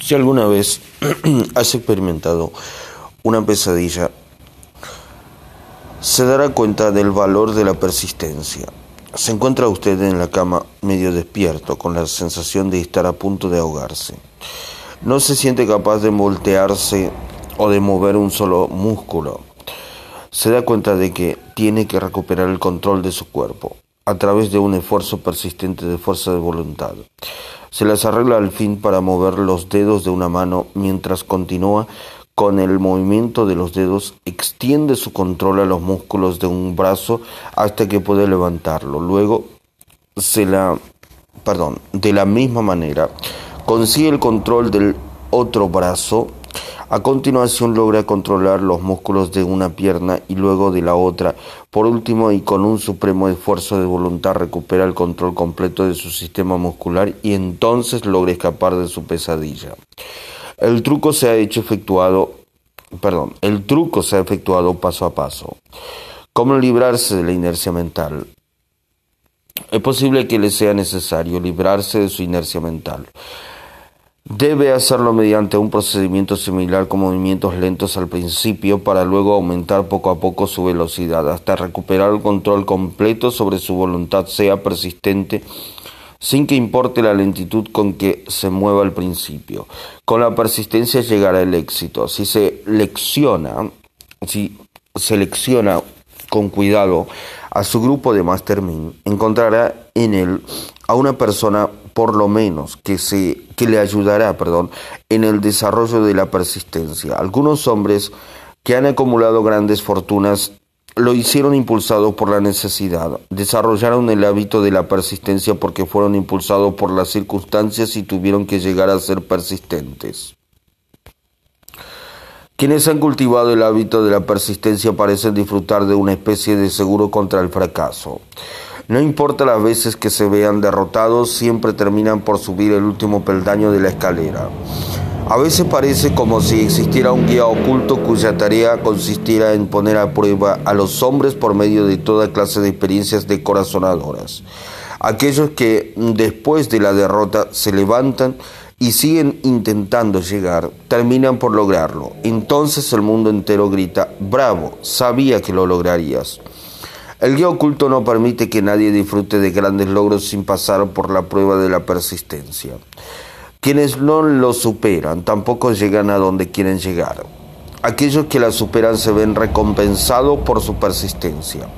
Si alguna vez has experimentado una pesadilla, se dará cuenta del valor de la persistencia. Se encuentra usted en la cama medio despierto, con la sensación de estar a punto de ahogarse. No se siente capaz de voltearse o de mover un solo músculo. Se da cuenta de que tiene que recuperar el control de su cuerpo a través de un esfuerzo persistente de fuerza de voluntad. Se las arregla al fin para mover los dedos de una mano mientras continúa con el movimiento de los dedos, extiende su control a los músculos de un brazo hasta que puede levantarlo. Luego se la, perdón, de la misma manera, consigue el control del otro brazo a continuación logra controlar los músculos de una pierna y luego de la otra. Por último y con un supremo esfuerzo de voluntad recupera el control completo de su sistema muscular y entonces logra escapar de su pesadilla. El truco se ha hecho efectuado, perdón, el truco se ha efectuado paso a paso. ¿Cómo librarse de la inercia mental? Es posible que le sea necesario librarse de su inercia mental. Debe hacerlo mediante un procedimiento similar con movimientos lentos al principio para luego aumentar poco a poco su velocidad hasta recuperar el control completo sobre su voluntad, sea persistente sin que importe la lentitud con que se mueva al principio. Con la persistencia llegará el éxito. Si se lecciona, si selecciona con cuidado a su grupo de Mastermind, encontrará en él a una persona por lo menos que, se, que le ayudará perdón, en el desarrollo de la persistencia. Algunos hombres que han acumulado grandes fortunas lo hicieron impulsados por la necesidad, desarrollaron el hábito de la persistencia porque fueron impulsados por las circunstancias y tuvieron que llegar a ser persistentes. Quienes han cultivado el hábito de la persistencia parecen disfrutar de una especie de seguro contra el fracaso. No importa las veces que se vean derrotados, siempre terminan por subir el último peldaño de la escalera. A veces parece como si existiera un guía oculto cuya tarea consistiera en poner a prueba a los hombres por medio de toda clase de experiencias decorazonadoras. Aquellos que después de la derrota se levantan y siguen intentando llegar, terminan por lograrlo. Entonces el mundo entero grita, bravo, sabía que lo lograrías. El guía oculto no permite que nadie disfrute de grandes logros sin pasar por la prueba de la persistencia. Quienes no lo superan tampoco llegan a donde quieren llegar. Aquellos que la superan se ven recompensados por su persistencia.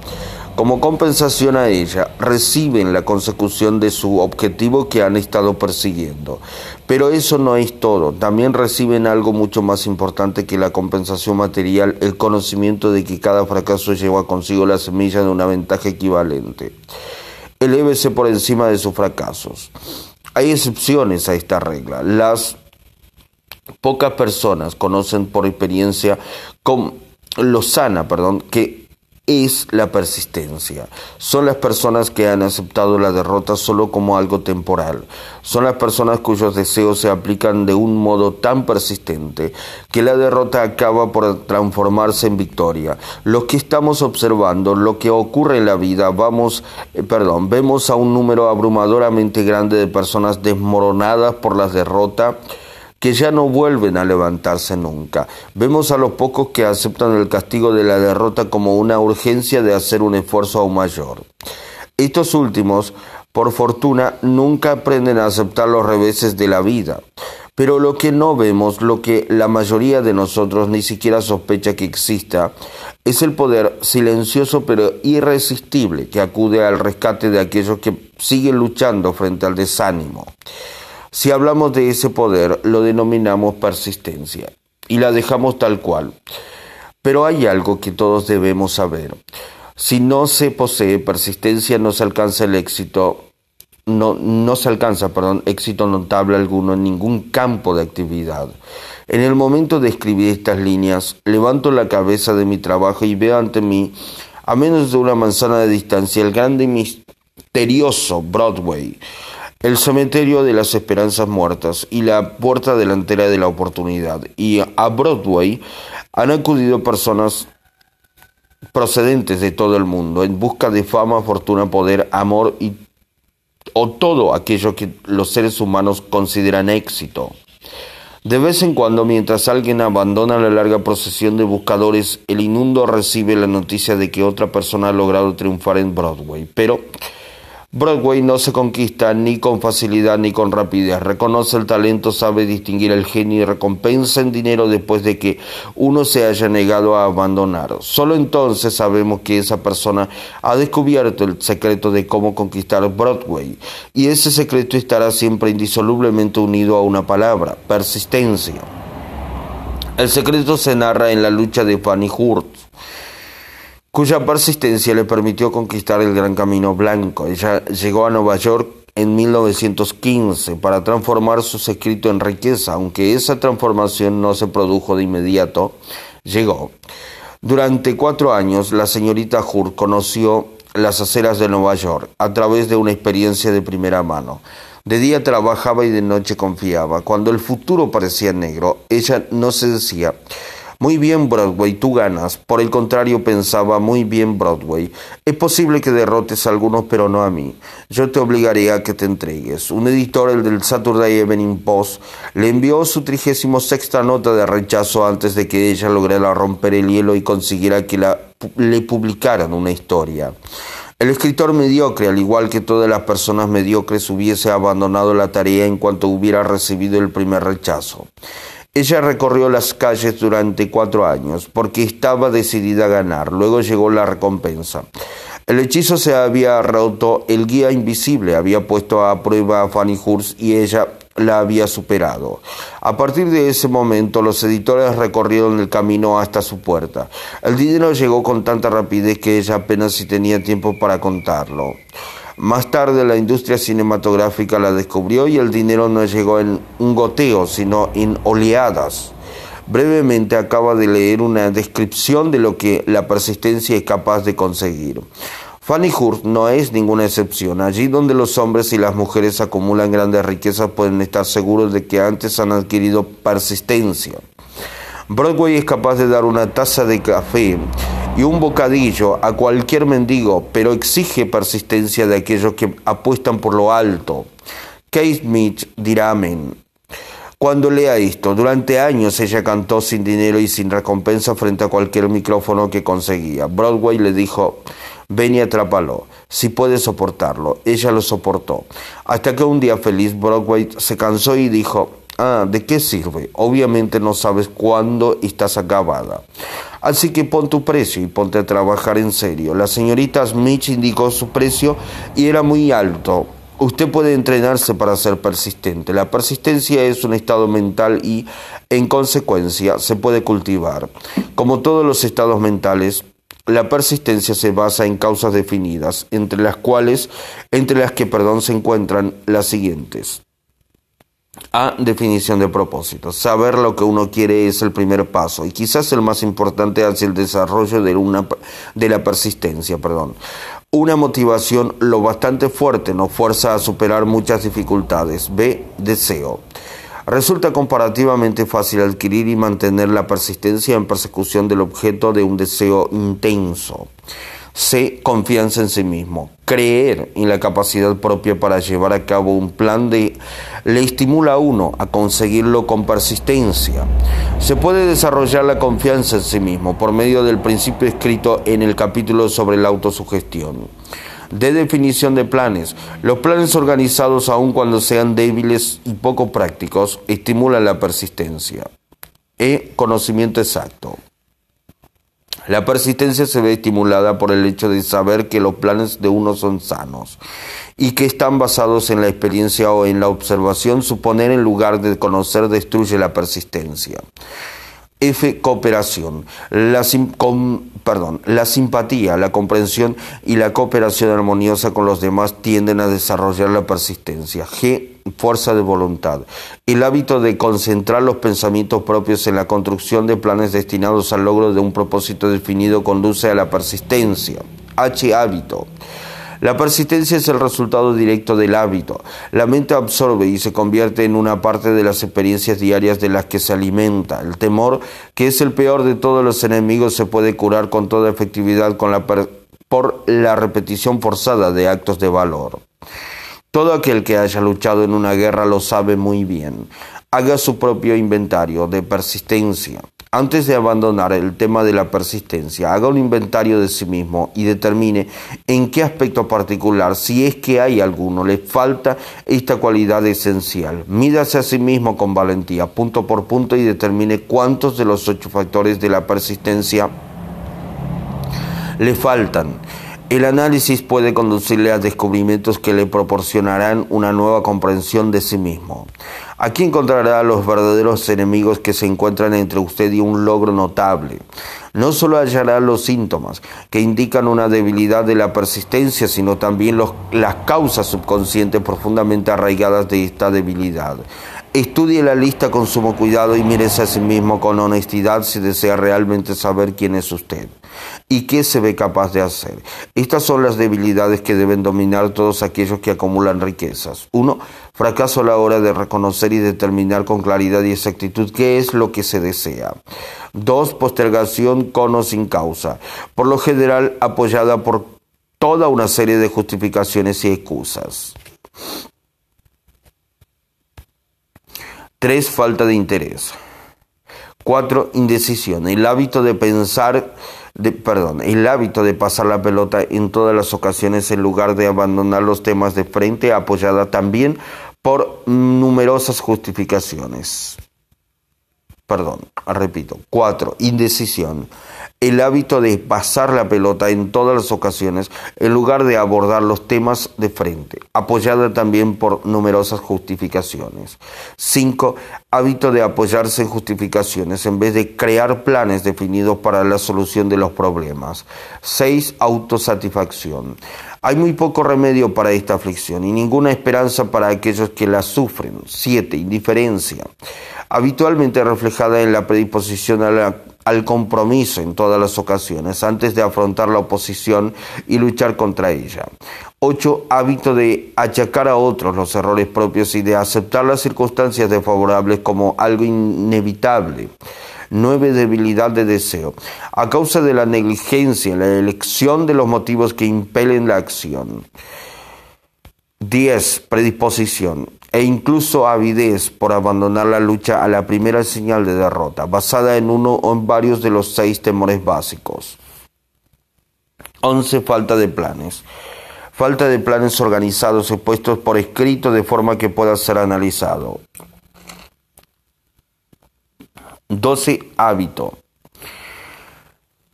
Como compensación a ella, reciben la consecución de su objetivo que han estado persiguiendo. Pero eso no es todo, también reciben algo mucho más importante que la compensación material, el conocimiento de que cada fracaso lleva consigo la semilla de una ventaja equivalente. Elévese por encima de sus fracasos. Hay excepciones a esta regla. Las pocas personas conocen por experiencia con lo sana, perdón, que es la persistencia. Son las personas que han aceptado la derrota solo como algo temporal. Son las personas cuyos deseos se aplican de un modo tan persistente que la derrota acaba por transformarse en victoria. Lo que estamos observando, lo que ocurre en la vida, vamos, eh, perdón, vemos a un número abrumadoramente grande de personas desmoronadas por la derrota que ya no vuelven a levantarse nunca. Vemos a los pocos que aceptan el castigo de la derrota como una urgencia de hacer un esfuerzo aún mayor. Estos últimos, por fortuna, nunca aprenden a aceptar los reveses de la vida. Pero lo que no vemos, lo que la mayoría de nosotros ni siquiera sospecha que exista, es el poder silencioso pero irresistible que acude al rescate de aquellos que siguen luchando frente al desánimo. Si hablamos de ese poder, lo denominamos persistencia y la dejamos tal cual. Pero hay algo que todos debemos saber. Si no se posee persistencia, no se alcanza el éxito, no, no se alcanza, perdón, éxito notable alguno en ningún campo de actividad. En el momento de escribir estas líneas, levanto la cabeza de mi trabajo y veo ante mí, a menos de una manzana de distancia, el grande y misterioso Broadway el cementerio de las esperanzas muertas y la puerta delantera de la oportunidad. Y a Broadway han acudido personas procedentes de todo el mundo en busca de fama, fortuna, poder, amor y o todo aquello que los seres humanos consideran éxito. De vez en cuando, mientras alguien abandona la larga procesión de buscadores, el inundo recibe la noticia de que otra persona ha logrado triunfar en Broadway. Pero Broadway no se conquista ni con facilidad ni con rapidez. Reconoce el talento, sabe distinguir el genio y recompensa en dinero después de que uno se haya negado a abandonar. Solo entonces sabemos que esa persona ha descubierto el secreto de cómo conquistar Broadway. Y ese secreto estará siempre indisolublemente unido a una palabra, persistencia. El secreto se narra en la lucha de Fanny Hurt cuya persistencia le permitió conquistar el Gran Camino Blanco. Ella llegó a Nueva York en 1915 para transformar sus escritos en riqueza, aunque esa transformación no se produjo de inmediato, llegó. Durante cuatro años, la señorita Hur conoció las aceras de Nueva York a través de una experiencia de primera mano. De día trabajaba y de noche confiaba. Cuando el futuro parecía negro, ella no se decía, muy bien, Broadway, tú ganas. Por el contrario, pensaba, muy bien, Broadway. Es posible que derrotes a algunos, pero no a mí. Yo te obligaré a que te entregues. Un editor, el del Saturday Evening Post, le envió su trigésimo sexta nota de rechazo antes de que ella lograra romper el hielo y consiguiera que la, le publicaran una historia. El escritor mediocre, al igual que todas las personas mediocres, hubiese abandonado la tarea en cuanto hubiera recibido el primer rechazo. Ella recorrió las calles durante cuatro años porque estaba decidida a ganar. Luego llegó la recompensa. El hechizo se había roto, el guía invisible había puesto a prueba a Fanny Hurst y ella la había superado. A partir de ese momento, los editores recorrieron el camino hasta su puerta. El dinero llegó con tanta rapidez que ella apenas si tenía tiempo para contarlo. Más tarde la industria cinematográfica la descubrió y el dinero no llegó en un goteo, sino en oleadas. Brevemente acaba de leer una descripción de lo que la persistencia es capaz de conseguir. Fanny Hurst no es ninguna excepción. Allí donde los hombres y las mujeres acumulan grandes riquezas pueden estar seguros de que antes han adquirido persistencia. Broadway es capaz de dar una taza de café y un bocadillo a cualquier mendigo, pero exige persistencia de aquellos que apuestan por lo alto. Kate Smith dirá amén. Cuando lea esto, durante años ella cantó sin dinero y sin recompensa frente a cualquier micrófono que conseguía. Broadway le dijo, ven y atrápalo, si puedes soportarlo. Ella lo soportó. Hasta que un día feliz Broadway se cansó y dijo, ah, ¿de qué sirve? Obviamente no sabes cuándo estás acabada. Así que pon tu precio y ponte a trabajar en serio. La señorita Smith indicó su precio y era muy alto. Usted puede entrenarse para ser persistente. La persistencia es un estado mental y, en consecuencia, se puede cultivar. Como todos los estados mentales, la persistencia se basa en causas definidas, entre las cuales, entre las que, perdón, se encuentran las siguientes. A. Definición de propósito. Saber lo que uno quiere es el primer paso y quizás el más importante hacia el desarrollo de, una, de la persistencia. Perdón. Una motivación lo bastante fuerte nos fuerza a superar muchas dificultades. B. Deseo. Resulta comparativamente fácil adquirir y mantener la persistencia en persecución del objeto de un deseo intenso. C. Confianza en sí mismo. Creer en la capacidad propia para llevar a cabo un plan de le estimula a uno a conseguirlo con persistencia. Se puede desarrollar la confianza en sí mismo por medio del principio escrito en el capítulo sobre la autosugestión. De definición de planes. Los planes organizados, aun cuando sean débiles y poco prácticos, estimulan la persistencia. E. Conocimiento exacto. La persistencia se ve estimulada por el hecho de saber que los planes de uno son sanos y que están basados en la experiencia o en la observación. Suponer en lugar de conocer destruye la persistencia. F. Cooperación. La, perdón, la simpatía, la comprensión y la cooperación armoniosa con los demás tienden a desarrollar la persistencia. G. Fuerza de voluntad. El hábito de concentrar los pensamientos propios en la construcción de planes destinados al logro de un propósito definido conduce a la persistencia. H. Hábito. La persistencia es el resultado directo del hábito. La mente absorbe y se convierte en una parte de las experiencias diarias de las que se alimenta. El temor, que es el peor de todos los enemigos, se puede curar con toda efectividad con la por la repetición forzada de actos de valor. Todo aquel que haya luchado en una guerra lo sabe muy bien. Haga su propio inventario de persistencia. Antes de abandonar el tema de la persistencia, haga un inventario de sí mismo y determine en qué aspecto particular, si es que hay alguno, le falta esta cualidad esencial. Mídase a sí mismo con valentía, punto por punto, y determine cuántos de los ocho factores de la persistencia le faltan. El análisis puede conducirle a descubrimientos que le proporcionarán una nueva comprensión de sí mismo. Aquí encontrará a los verdaderos enemigos que se encuentran entre usted y un logro notable. No solo hallará los síntomas que indican una debilidad de la persistencia, sino también las causas subconscientes profundamente arraigadas de esta debilidad. Estudie la lista con sumo cuidado y mírese a sí mismo con honestidad si desea realmente saber quién es usted y qué se ve capaz de hacer. Estas son las debilidades que deben dominar todos aquellos que acumulan riquezas. Uno, fracaso a la hora de reconocer y determinar con claridad y exactitud qué es lo que se desea. Dos, postergación con o sin causa, por lo general apoyada por toda una serie de justificaciones y excusas. Tres, falta de interés. Cuatro, indecisión. El hábito de pensar, perdón, el hábito de pasar la pelota en todas las ocasiones en lugar de abandonar los temas de frente, apoyada también por numerosas justificaciones. Perdón, repito. Cuatro, indecisión el hábito de pasar la pelota en todas las ocasiones en lugar de abordar los temas de frente, apoyada también por numerosas justificaciones. 5. Hábito de apoyarse en justificaciones en vez de crear planes definidos para la solución de los problemas. 6. Autosatisfacción. Hay muy poco remedio para esta aflicción y ninguna esperanza para aquellos que la sufren. 7. Indiferencia. Habitualmente reflejada en la predisposición a la al compromiso en todas las ocasiones antes de afrontar la oposición y luchar contra ella. 8. Hábito de achacar a otros los errores propios y de aceptar las circunstancias desfavorables como algo inevitable. 9. Debilidad de deseo. A causa de la negligencia, la elección de los motivos que impelen la acción. 10. Predisposición e incluso avidez por abandonar la lucha a la primera señal de derrota, basada en uno o en varios de los seis temores básicos. 11. Falta de planes. Falta de planes organizados y puestos por escrito de forma que pueda ser analizado. 12. Hábito.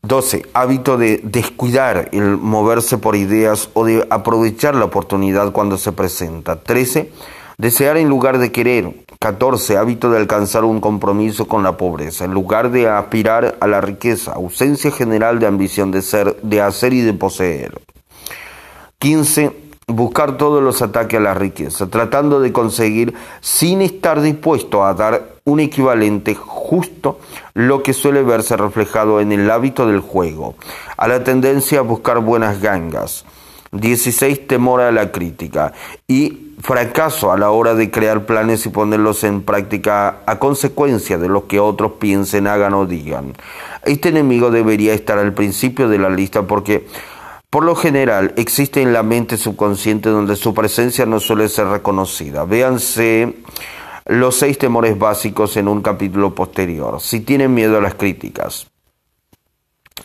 12. Hábito de descuidar el moverse por ideas o de aprovechar la oportunidad cuando se presenta. 13 Desear en lugar de querer. 14. Hábito de alcanzar un compromiso con la pobreza, en lugar de aspirar a la riqueza. Ausencia general de ambición de ser, de hacer y de poseer. 15. Buscar todos los ataques a la riqueza, tratando de conseguir sin estar dispuesto a dar un equivalente justo, lo que suele verse reflejado en el hábito del juego, a la tendencia a buscar buenas gangas. 16. Temor a la crítica. Y fracaso a la hora de crear planes y ponerlos en práctica a consecuencia de lo que otros piensen, hagan o digan. Este enemigo debería estar al principio de la lista porque por lo general existe en la mente subconsciente donde su presencia no suele ser reconocida. Véanse los seis temores básicos en un capítulo posterior. Si tienen miedo a las críticas,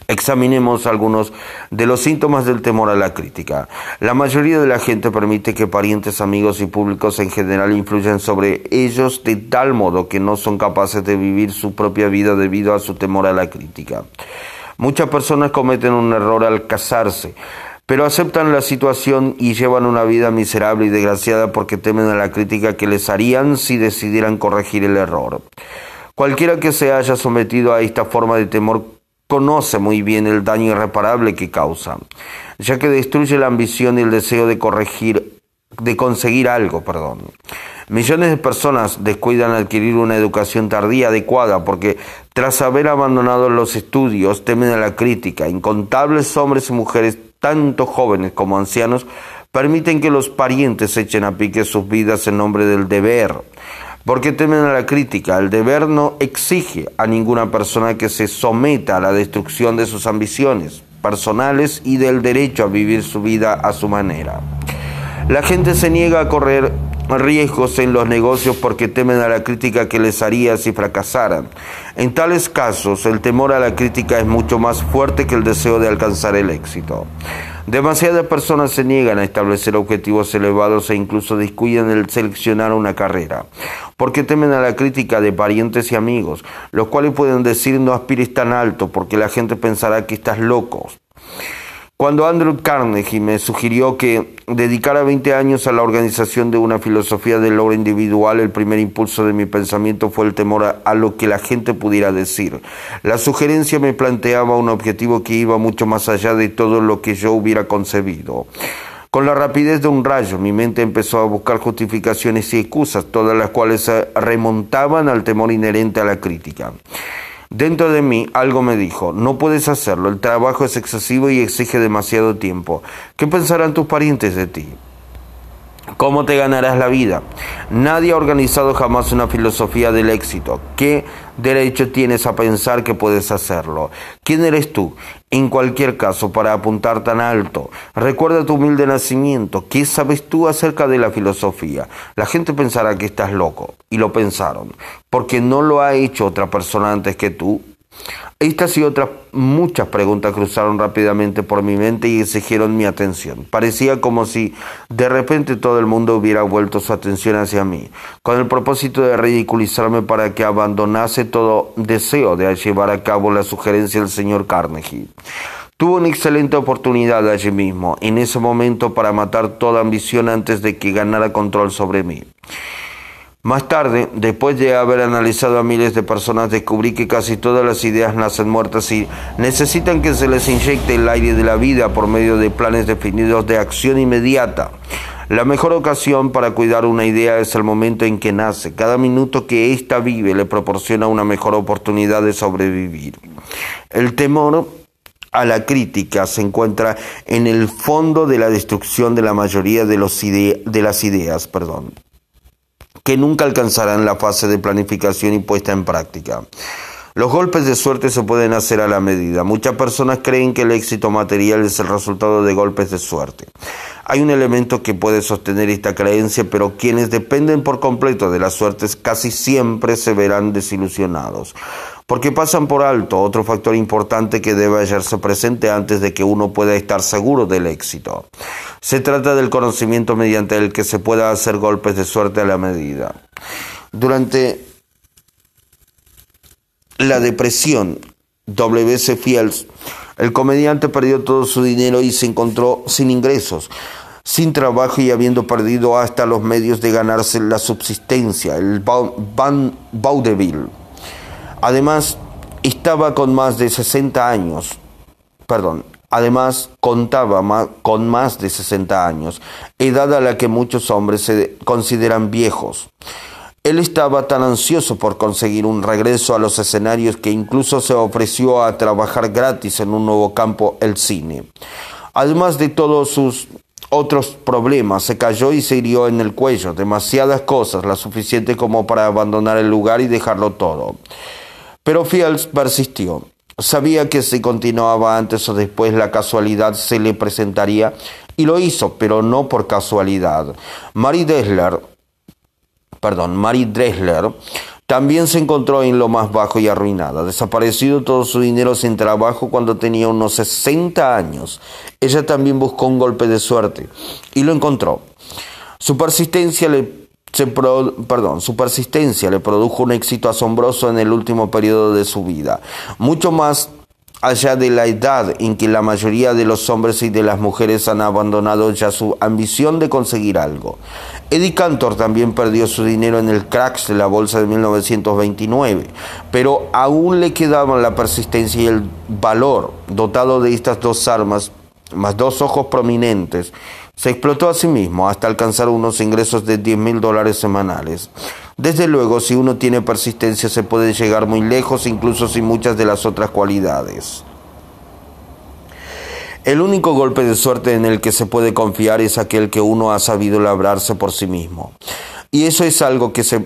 Examinemos algunos de los síntomas del temor a la crítica. La mayoría de la gente permite que parientes, amigos y públicos en general influyan sobre ellos de tal modo que no son capaces de vivir su propia vida debido a su temor a la crítica. Muchas personas cometen un error al casarse, pero aceptan la situación y llevan una vida miserable y desgraciada porque temen a la crítica que les harían si decidieran corregir el error. Cualquiera que se haya sometido a esta forma de temor conoce muy bien el daño irreparable que causa, ya que destruye la ambición y el deseo de corregir, de conseguir algo, perdón. Millones de personas descuidan adquirir una educación tardía adecuada porque tras haber abandonado los estudios temen a la crítica. Incontables hombres y mujeres, tanto jóvenes como ancianos, permiten que los parientes echen a pique sus vidas en nombre del deber porque temen a la crítica. El deber no exige a ninguna persona que se someta a la destrucción de sus ambiciones personales y del derecho a vivir su vida a su manera. La gente se niega a correr riesgos en los negocios porque temen a la crítica que les haría si fracasaran. En tales casos, el temor a la crítica es mucho más fuerte que el deseo de alcanzar el éxito. Demasiadas personas se niegan a establecer objetivos elevados e incluso descuidan el seleccionar una carrera, porque temen a la crítica de parientes y amigos, los cuales pueden decir no aspires tan alto porque la gente pensará que estás loco. Cuando Andrew Carnegie me sugirió que dedicara 20 años a la organización de una filosofía del logro individual, el primer impulso de mi pensamiento fue el temor a, lo que la gente pudiera decir. La sugerencia me planteaba un objetivo que iba mucho más allá de todo lo que yo hubiera concebido. Con la rapidez de un rayo, mi mente empezó a buscar justificaciones y excusas, todas las cuales remontaban al temor inherente a la crítica. Dentro de mí algo me dijo, no puedes hacerlo, el trabajo es excesivo y exige demasiado tiempo. ¿Qué pensarán tus parientes de ti? ¿Cómo te ganarás la vida? Nadie ha organizado jamás una filosofía del éxito. ¿Qué derecho tienes a pensar que puedes hacerlo? ¿Quién eres tú? En cualquier caso, para apuntar tan alto, recuerda tu humilde nacimiento. ¿Qué sabes tú acerca de la filosofía? La gente pensará que estás loco, y lo pensaron, porque no lo ha hecho otra persona antes que tú. Estas y otras muchas preguntas cruzaron rápidamente por mi mente y exigieron mi atención. Parecía como si de repente todo el mundo hubiera vuelto su atención hacia mí, con el propósito de ridiculizarme para que abandonase todo deseo de llevar a cabo la sugerencia del señor Carnegie. Tuvo una excelente oportunidad allí mismo, en ese momento, para matar toda ambición antes de que ganara control sobre mí. Más tarde, después de haber analizado a miles de personas, descubrí que casi todas las ideas nacen muertas y necesitan que se les inyecte el aire de la vida por medio de planes definidos de acción inmediata. La mejor ocasión para cuidar una idea es el momento en que nace. Cada minuto que ésta vive le proporciona una mejor oportunidad de sobrevivir. El temor a la crítica se encuentra en el fondo de la destrucción de la mayoría de, los de las ideas. Perdón que nunca alcanzarán la fase de planificación y puesta en práctica. Los golpes de suerte se pueden hacer a la medida. Muchas personas creen que el éxito material es el resultado de golpes de suerte. Hay un elemento que puede sostener esta creencia, pero quienes dependen por completo de la suerte casi siempre se verán desilusionados, porque pasan por alto otro factor importante que debe hallarse presente antes de que uno pueda estar seguro del éxito. Se trata del conocimiento mediante el que se pueda hacer golpes de suerte a la medida. Durante la depresión, W.C. Fields, el comediante perdió todo su dinero y se encontró sin ingresos, sin trabajo y habiendo perdido hasta los medios de ganarse la subsistencia, el Vaudeville. Además, estaba con más de 60 años, perdón, Además, contaba con más de 60 años, edad a la que muchos hombres se consideran viejos. Él estaba tan ansioso por conseguir un regreso a los escenarios que incluso se ofreció a trabajar gratis en un nuevo campo, el cine. Además de todos sus otros problemas, se cayó y se hirió en el cuello, demasiadas cosas, la suficiente como para abandonar el lugar y dejarlo todo. Pero Fields persistió. Sabía que si continuaba antes o después la casualidad se le presentaría y lo hizo, pero no por casualidad. Mary Dressler, perdón, Mary Dressler también se encontró en lo más bajo y arruinada, desaparecido todo su dinero sin trabajo cuando tenía unos 60 años. Ella también buscó un golpe de suerte y lo encontró. Su persistencia le perdón, su persistencia le produjo un éxito asombroso en el último periodo de su vida, mucho más allá de la edad en que la mayoría de los hombres y de las mujeres han abandonado ya su ambición de conseguir algo. Eddie Cantor también perdió su dinero en el cracks de la bolsa de 1929, pero aún le quedaban la persistencia y el valor dotado de estas dos armas, más dos ojos prominentes, se explotó a sí mismo hasta alcanzar unos ingresos de 10 mil dólares semanales. Desde luego, si uno tiene persistencia se puede llegar muy lejos, incluso sin muchas de las otras cualidades. El único golpe de suerte en el que se puede confiar es aquel que uno ha sabido labrarse por sí mismo. Y eso es algo que se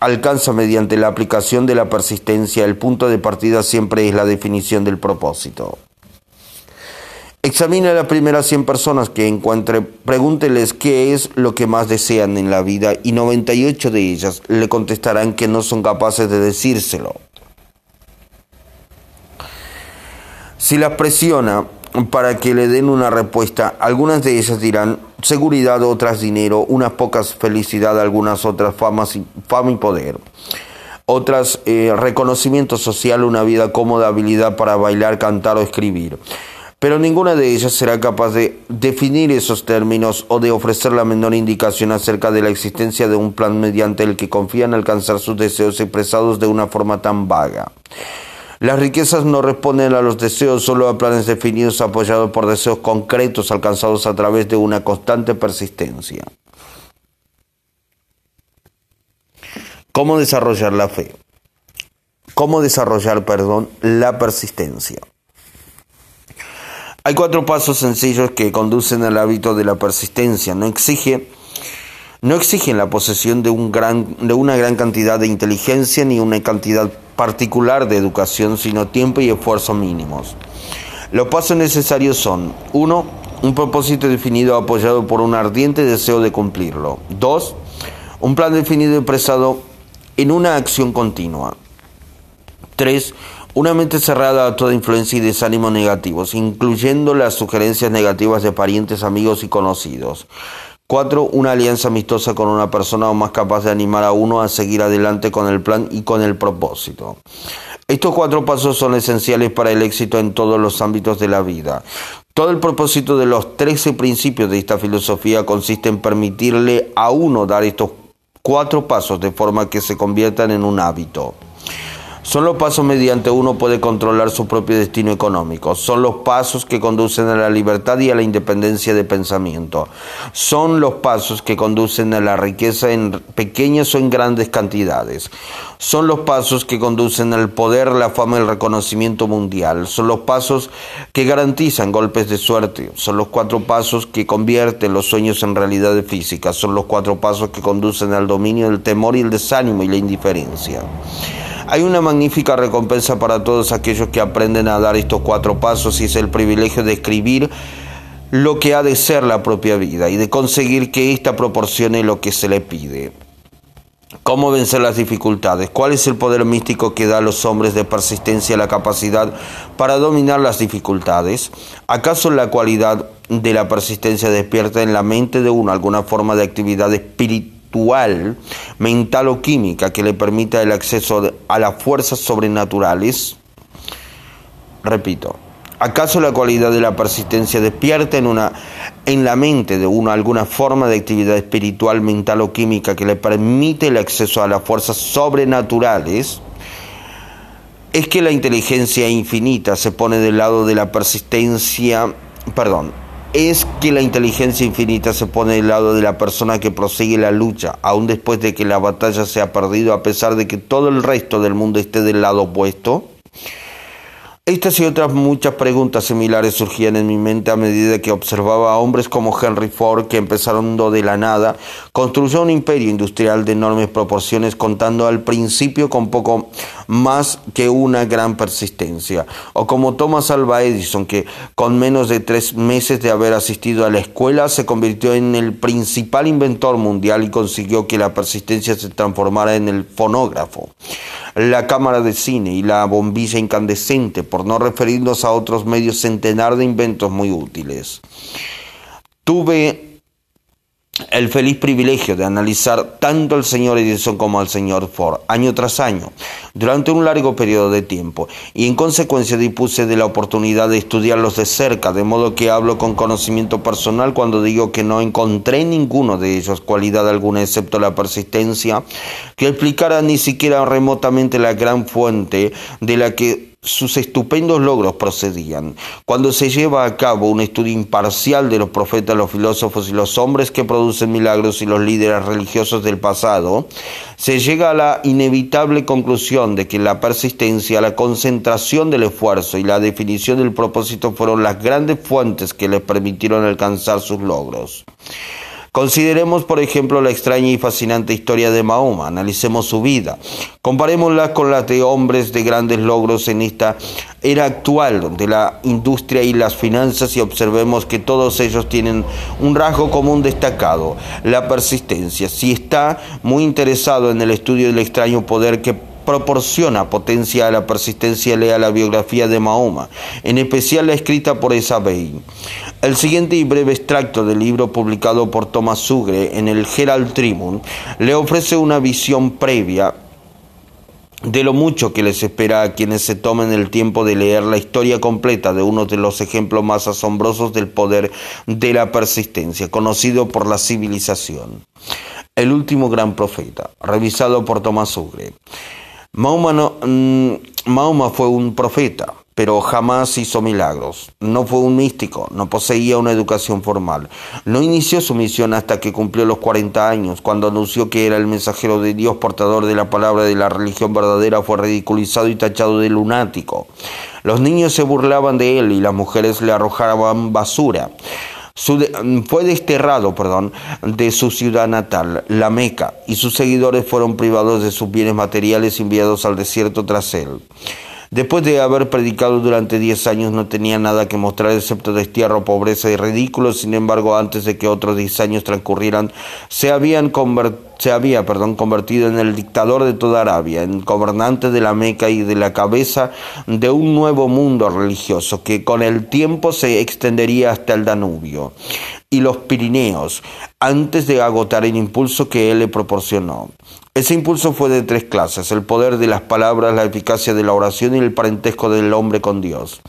alcanza mediante la aplicación de la persistencia. El punto de partida siempre es la definición del propósito. Examine a las primeras 100 personas que encuentre, pregúnteles qué es lo que más desean en la vida y 98 de ellas le contestarán que no son capaces de decírselo. Si las presiona para que le den una respuesta, algunas de ellas dirán seguridad, otras dinero, unas pocas felicidad, algunas otras fama, y poder. Otras eh, reconocimiento social, una vida cómoda, habilidad para bailar, cantar o escribir pero ninguna de ellas será capaz de definir esos términos o de ofrecer la menor indicación acerca de la existencia de un plan mediante el que confían alcanzar sus deseos expresados de una forma tan vaga. Las riquezas no responden a los deseos, solo a planes definidos apoyados por deseos concretos alcanzados a través de una constante persistencia. ¿Cómo desarrollar la fe? ¿Cómo desarrollar, perdón, la persistencia? Hay cuatro pasos sencillos que conducen al hábito de la persistencia. No exige no exigen la posesión de, un gran, de una gran cantidad de inteligencia ni una cantidad particular de educación, sino tiempo y esfuerzo mínimos. Los pasos necesarios son, uno, un propósito definido apoyado por un ardiente deseo de cumplirlo. Dos, un plan definido y expresado en una acción continua. Tres, una mente cerrada a toda influencia y desánimo negativos, incluyendo las sugerencias negativas de parientes, amigos y conocidos. 4. Una alianza amistosa con una persona o más capaz de animar a uno a seguir adelante con el plan y con el propósito. Estos cuatro pasos son esenciales para el éxito en todos los ámbitos de la vida. Todo el propósito de los 13 principios de esta filosofía consiste en permitirle a uno dar estos cuatro pasos de forma que se conviertan en un hábito. Son los pasos mediante uno puede controlar su propio destino económico. Son los pasos que conducen a la libertad y a la independencia de pensamiento. Son los pasos que conducen a la riqueza en pequeñas o en grandes cantidades. Son los pasos que conducen al poder, la fama y el reconocimiento mundial. Son los pasos que garantizan golpes de suerte. Son los cuatro pasos que convierten los sueños en realidades físicas. Son los cuatro pasos que conducen al dominio del temor y el desánimo y la indiferencia. Hay una magnífica recompensa para todos aquellos que aprenden a dar estos cuatro pasos y es el privilegio de escribir lo que ha de ser la propia vida y de conseguir que ésta proporcione lo que se le pide. ¿Cómo vencer las dificultades? ¿Cuál es el poder místico que da a los hombres de persistencia la capacidad para dominar las dificultades? ¿Acaso la cualidad de la persistencia despierta en la mente de uno alguna forma de actividad espiritual? Mental o química que le permita el acceso a las fuerzas sobrenaturales? Repito, ¿acaso la cualidad de la persistencia despierta en, una, en la mente de uno alguna forma de actividad espiritual, mental o química que le permite el acceso a las fuerzas sobrenaturales? Es que la inteligencia infinita se pone del lado de la persistencia, perdón, es que la inteligencia infinita se pone del lado de la persona que prosigue la lucha, aun después de que la batalla se ha perdido, a pesar de que todo el resto del mundo esté del lado opuesto? Estas y otras muchas preguntas similares surgían en mi mente a medida que observaba a hombres como Henry Ford que empezaron de la nada, construyó un imperio industrial de enormes proporciones contando al principio con poco más que una gran persistencia, o como Thomas Alva Edison que con menos de tres meses de haber asistido a la escuela se convirtió en el principal inventor mundial y consiguió que la persistencia se transformara en el fonógrafo. La cámara de cine y la bombilla incandescente, no referirnos a otros medios centenar de inventos muy útiles. Tuve el feliz privilegio de analizar tanto al señor Edison como al señor Ford año tras año, durante un largo periodo de tiempo, y en consecuencia dispuse de la oportunidad de estudiarlos de cerca, de modo que hablo con conocimiento personal cuando digo que no encontré ninguno de ellos cualidad alguna excepto la persistencia, que explicara ni siquiera remotamente la gran fuente de la que sus estupendos logros procedían. Cuando se lleva a cabo un estudio imparcial de los profetas, los filósofos y los hombres que producen milagros y los líderes religiosos del pasado, se llega a la inevitable conclusión de que la persistencia, la concentración del esfuerzo y la definición del propósito fueron las grandes fuentes que les permitieron alcanzar sus logros. Consideremos, por ejemplo, la extraña y fascinante historia de Mahoma, analicemos su vida, comparémosla con la de hombres de grandes logros en esta era actual de la industria y las finanzas y observemos que todos ellos tienen un rasgo común destacado, la persistencia. Si está muy interesado en el estudio del extraño poder que proporciona potencia a la persistencia, lea la biografía de Mahoma, en especial la escrita por Esa El siguiente y breve extracto del libro publicado por Thomas Sugre en el Herald Tribune le ofrece una visión previa de lo mucho que les espera a quienes se tomen el tiempo de leer la historia completa de uno de los ejemplos más asombrosos del poder de la persistencia, conocido por la civilización. El último gran profeta, revisado por Thomas Sugre. Mm, Mahoma, fue un profeta, pero jamás hizo milagros. No fue un místico, no poseía una educación formal. No inició su misión hasta que cumplió los 40 años, cuando anunció que era el mensajero de Dios, portador de la palabra de la religión verdadera, fue ridiculizado y tachado de lunático. Los niños se burlaban de él y las mujeres le arrojaban basura. Mm, fue desterrado perdón, de su ciudad natal, la Meca, y sus seguidores fueron privados de sus bienes materiales enviados al desierto tras él. Después de haber predicado durante diez años no tenía nada que mostrar excepto destierro, pobreza y ridículo. Sin embargo, antes de que otros diez años transcurrieran, se, habían se había perdón, convertido en el dictador de toda Arabia, en gobernante de la Meca y de la cabeza de un nuevo mundo religioso que con el tiempo se extendería hasta el Danubio y los Pirineos, antes de agotar el impulso que él le proporcionó. Ese impulso fue de tres clases, el poder de las palabras, la eficacia de la oración y el parentesco del hombre con Dios.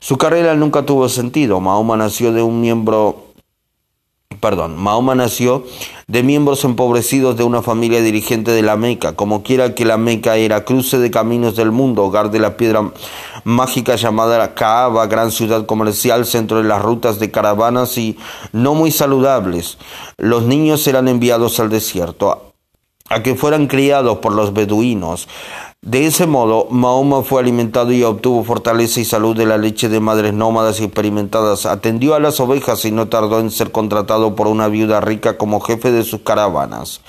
Su carrera nunca tuvo sentido. Mahoma nació de un miembro perdón, Mahoma nació de miembros empobrecidos de una familia dirigente de la Meca, como quiera que la Meca era cruce de caminos del mundo, hogar de la piedra mágica llamada Kaaba, gran ciudad comercial, centro de las rutas de caravanas y no muy saludables. Los niños eran enviados al desierto a que fueran criados por los beduinos. De ese modo, Mahoma fue alimentado y obtuvo fortaleza y salud de la leche de madres nómadas y experimentadas. Atendió a las ovejas y no tardó en ser contratado por una viuda rica como jefe de sus caravanas.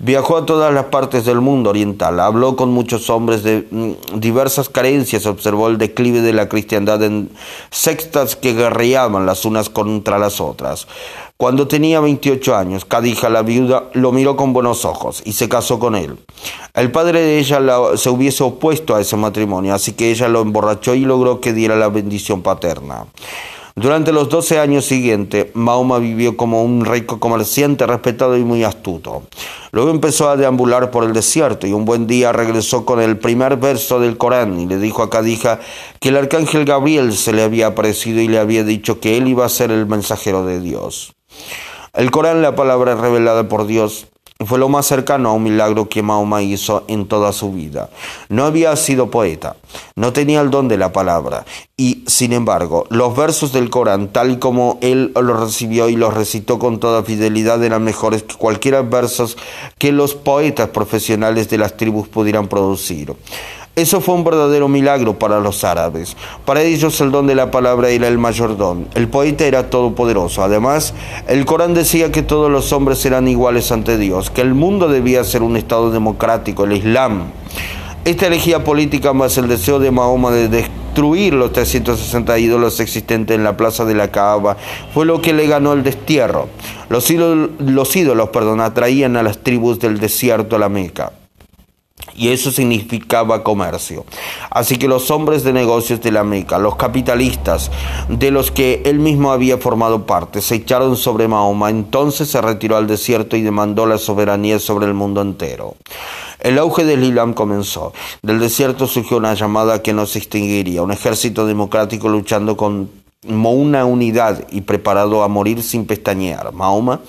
Viajó a todas las partes del mundo oriental, habló con muchos hombres de mm, diversas carencias, observó el declive de la cristiandad en sectas que guerreaban las unas contra las otras. Cuando tenía 28 años, Cadija, la viuda, lo miró con buenos ojos y se casó con él. El padre de ella se hubiese opuesto a ese matrimonio, así que ella lo emborrachó y logró que diera la bendición paterna. Durante los 12 años siguientes, Mahoma vivió como un rico comerciante respetado y muy astuto. Luego empezó a deambular por el desierto y un buen día regresó con el primer verso del Corán y le dijo a Cadija que el arcángel Gabriel se le había aparecido y le había dicho que él iba a ser el mensajero de Dios. El Corán, la palabra revelada por Dios, fue lo más cercano a un milagro que Mahoma hizo en toda su vida. No había sido poeta, no tenía el don de la palabra, y sin embargo, los versos del Corán, tal como él los recibió y los recitó con toda fidelidad, eran mejores que cualquier versos que los poetas profesionales de las tribus pudieran producir. Eso fue un verdadero milagro para los árabes. Para ellos el don de la palabra era el mayor don. El poeta era todopoderoso. Además, el Corán decía que todos los hombres eran iguales ante Dios, que el mundo debía ser un estado democrático, el Islam. Esta elegía política más el deseo de Mahoma de destruir los 360 ídolos existentes en la plaza de la Kaaba fue lo que le ganó el destierro. Los ídolos, los ídolos perdón, atraían a las tribus del desierto a la Meca y eso significaba comercio. Así que los hombres de negocios de la Meca, los capitalistas de los que él mismo había formado parte, se echaron sobre Mahoma, entonces se retiró al desierto y demandó la soberanía sobre el mundo entero. El auge del Islam comenzó. Del desierto surgió una llamada que no se extinguiría, un ejército democrático luchando con una unidad y preparado a morir sin pestañear. Mahoma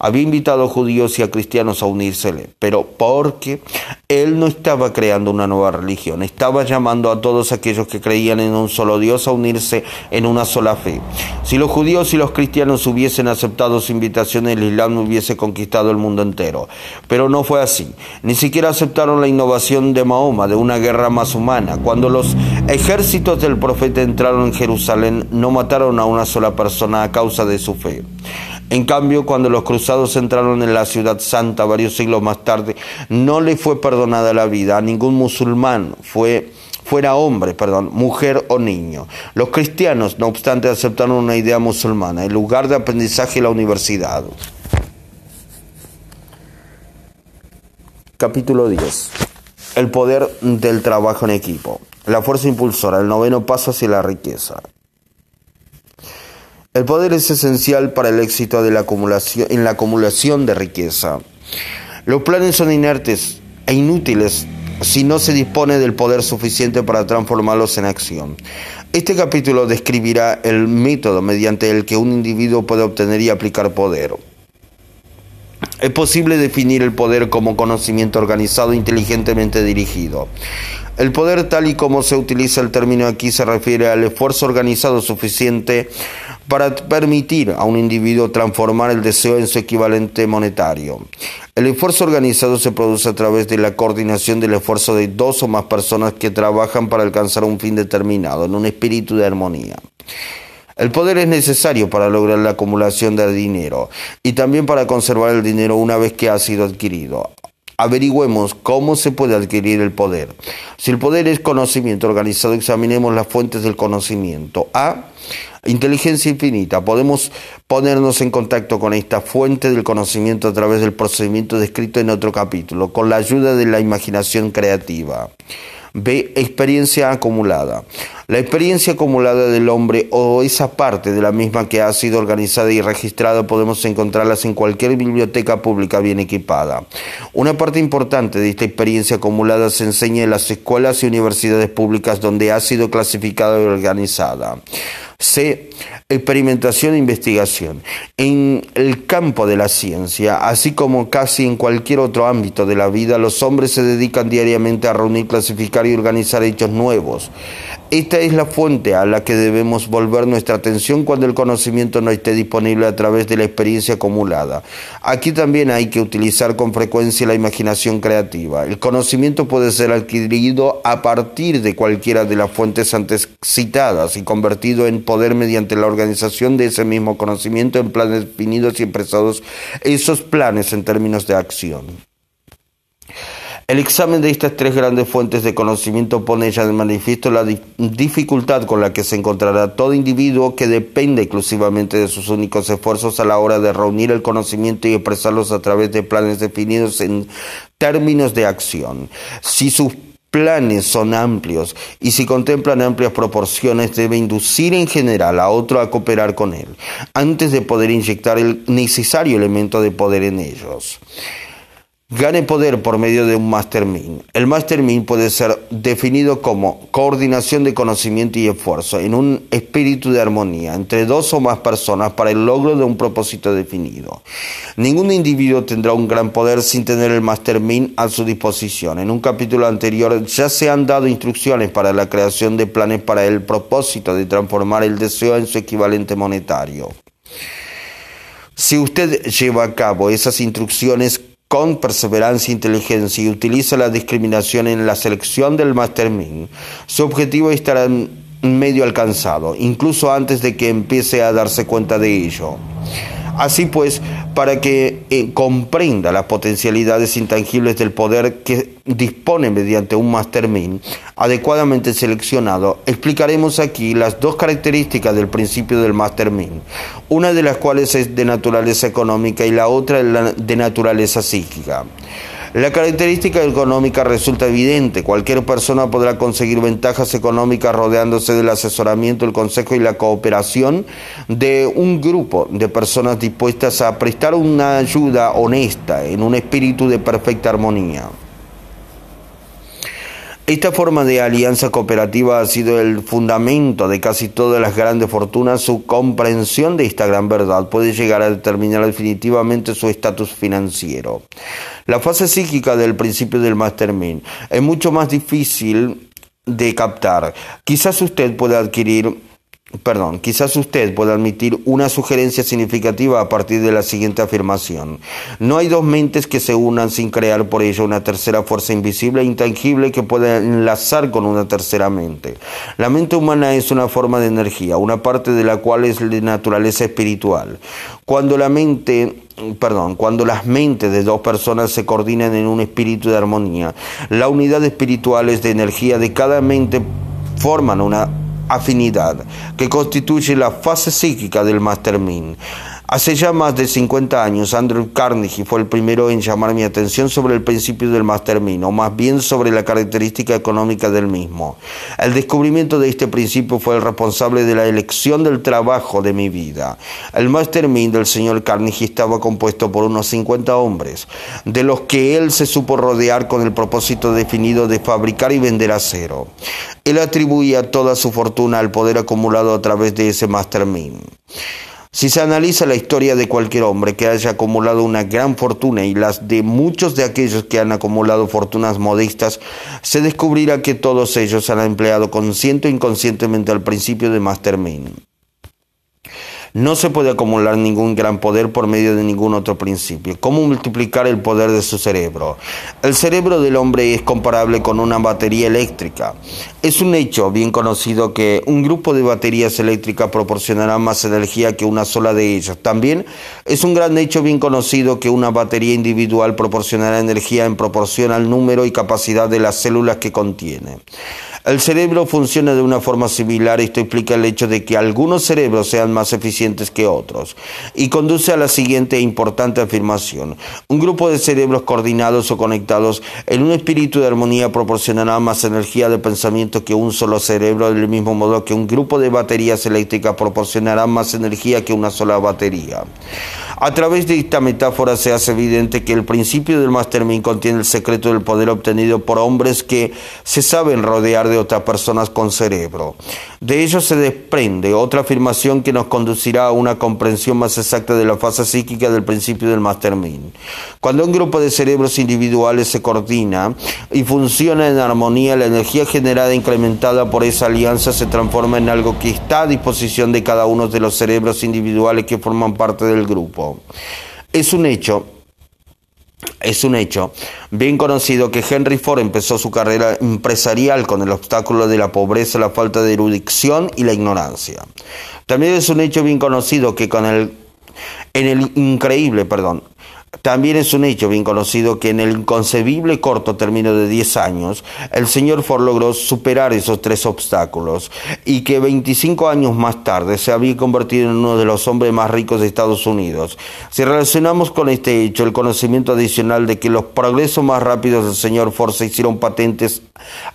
había invitado a judíos y a cristianos a unírsele, pero porque él no estaba creando una nueva religión, estaba llamando a todos aquellos que creían en un solo Dios a unirse en una sola fe. Si los judíos y los cristianos hubiesen aceptado su invitación, el Islam hubiese conquistado el mundo entero. Pero no fue así. Ni siquiera aceptaron la innovación de Mahoma, de una guerra más humana. Cuando los ejércitos del profeta entraron en Jerusalén, no mataron a una sola persona a causa de su fe. En cambio, cuando los cruzados entraron en la ciudad santa varios siglos más tarde, no le fue perdonada la vida a ningún musulmán, fue fuera hombre, perdón, mujer o niño. Los cristianos, no obstante, aceptaron una idea musulmana, el lugar de aprendizaje y la universidad. Capítulo 10. El poder del trabajo en equipo. La fuerza impulsora, el noveno paso hacia la riqueza. El poder es esencial para el éxito de la acumulación, en la acumulación de riqueza. Los planes son inertes e inútiles si no se dispone del poder suficiente para transformarlos en acción. Este capítulo describirá el método mediante el que un individuo puede obtener y aplicar poder. Es posible definir el poder como conocimiento organizado e inteligentemente dirigido. El poder tal y como se utiliza el término aquí se refiere al esfuerzo organizado suficiente para permitir a un individuo transformar el deseo en su equivalente monetario. El esfuerzo organizado se produce a través de la coordinación del esfuerzo de dos o más personas que trabajan para alcanzar un fin determinado, en un espíritu de armonía. El poder es necesario para lograr la acumulación de dinero y también para conservar el dinero una vez que ha sido adquirido. Averigüemos cómo se puede adquirir el poder. Si el poder es conocimiento organizado, examinemos las fuentes del conocimiento. A. Inteligencia infinita. Podemos ponernos en contacto con esta fuente del conocimiento a través del procedimiento descrito en otro capítulo, con la ayuda de la imaginación creativa. B. Experiencia acumulada. La experiencia acumulada del hombre o esa parte de la misma que ha sido organizada y registrada podemos encontrarlas en cualquier biblioteca pública bien equipada. Una parte importante de esta experiencia acumulada se enseña en las escuelas y universidades públicas donde ha sido clasificada y organizada. C. Experimentación e investigación. En el campo de la ciencia, así como casi en cualquier otro ámbito de la vida, los hombres se dedican diariamente a reunir, clasificar y organizar hechos nuevos. Es la fuente a la que debemos volver nuestra atención cuando el conocimiento no esté disponible a través de la experiencia acumulada. Aquí también hay que utilizar con frecuencia la imaginación creativa. El conocimiento puede ser adquirido a partir de cualquiera de las fuentes antes citadas y convertido en poder mediante la organización de ese mismo conocimiento en planes definidos y expresados esos planes en términos de acción. El examen de estas tres grandes fuentes de conocimiento pone ya de manifiesto la dificultad con la que se encontrará todo individuo que depende exclusivamente de sus únicos esfuerzos a la hora de reunir el conocimiento y expresarlos a través de planes definidos en términos de acción. Si sus planes son amplios y si contemplan amplias proporciones debe inducir en general a otro a cooperar con él antes de poder inyectar el necesario elemento de poder en ellos gane poder por medio de un mastermind. El mastermind puede ser definido como coordinación de conocimiento y esfuerzo en un espíritu de armonía entre dos o más personas para el logro de un propósito definido. Ningún individuo tendrá un gran poder sin tener el mastermind a su disposición. En un capítulo anterior ya se han dado instrucciones para la creación de planes para el propósito de transformar el deseo en su equivalente monetario. Si usted lleva a cabo esas instrucciones con perseverancia e inteligencia y utiliza la discriminación en la selección del mastermind, su objetivo estará medio alcanzado, incluso antes de que empiece a darse cuenta de ello. Así pues, para que eh, comprenda las potencialidades intangibles del poder que dispone mediante un mastermind adecuadamente seleccionado, explicaremos aquí las dos características del principio del mastermind, una de las cuales es de naturaleza económica y la otra de naturaleza psíquica. La característica económica resulta evidente. Cualquier persona podrá conseguir ventajas económicas rodeándose del asesoramiento, el consejo y la cooperación de un grupo de personas dispuestas a prestar una ayuda honesta en un espíritu de perfecta armonía. Esta forma de alianza cooperativa ha sido el fundamento de casi todas las grandes fortunas. Su comprensión de esta gran verdad puede llegar a determinar definitivamente su estatus financiero. La fase psíquica del principio del mastermind es mucho más difícil de captar. Quizás usted pueda adquirir Perdón, quizás usted pueda admitir una sugerencia significativa a partir de la siguiente afirmación. No hay dos mentes que se unan sin crear por ello una tercera fuerza invisible e intangible que pueda enlazar con una tercera mente. La mente humana es una forma de energía, una parte de la cual es de naturaleza espiritual. Cuando la mente perdón, cuando las mentes de dos personas se coordinan en un espíritu de armonía, la unidad espiritual es de energía de cada mente forman una afinidad, que constituye la fase psíquica del Mastermind. Hace ya más de 50 años, Andrew Carnegie fue el primero en llamar mi atención sobre el principio del Mastermind, o más bien sobre la característica económica del mismo. El descubrimiento de este principio fue el responsable de la elección del trabajo de mi vida. El Mastermind del señor Carnegie estaba compuesto por unos 50 hombres, de los que él se supo rodear con el propósito definido de fabricar y vender acero. Él atribuía toda su fortuna al poder acumulado a través de ese Mastermind. Si se analiza la historia de cualquier hombre que haya acumulado una gran fortuna y las de muchos de aquellos que han acumulado fortunas modestas, se descubrirá que todos ellos han empleado consciente o inconscientemente el principio de Mastermind. No se puede acumular ningún gran poder por medio de ningún otro principio. ¿Cómo multiplicar el poder de su cerebro? El cerebro del hombre es comparable con una batería eléctrica. Es un hecho bien conocido que un grupo de baterías eléctricas proporcionará más energía que una sola de ellas. También es un gran hecho bien conocido que una batería individual proporcionará energía en proporción al número y capacidad de las células que contiene. El cerebro funciona de una forma similar, esto explica el hecho de que algunos cerebros sean más eficientes que otros, y conduce a la siguiente importante afirmación. Un grupo de cerebros coordinados o conectados en un espíritu de armonía proporcionará más energía de pensamiento que un solo cerebro, del mismo modo que un grupo de baterías eléctricas proporcionará más energía que una sola batería. A través de esta metáfora se hace evidente que el principio del Mastermind contiene el secreto del poder obtenido por hombres que se saben rodear de otras personas con cerebro. De ello se desprende otra afirmación que nos conducirá a una comprensión más exacta de la fase psíquica del principio del Mastermind. Cuando un grupo de cerebros individuales se coordina y funciona en armonía, la energía generada e incrementada por esa alianza se transforma en algo que está a disposición de cada uno de los cerebros individuales que forman parte del grupo. Es un hecho es un hecho bien conocido que Henry Ford empezó su carrera empresarial con el obstáculo de la pobreza, la falta de erudición y la ignorancia. También es un hecho bien conocido que con el en el increíble, perdón, también es un hecho bien conocido que en el inconcebible corto término de 10 años, el señor Ford logró superar esos tres obstáculos y que 25 años más tarde se había convertido en uno de los hombres más ricos de Estados Unidos. Si relacionamos con este hecho el conocimiento adicional de que los progresos más rápidos del señor Ford se hicieron patentes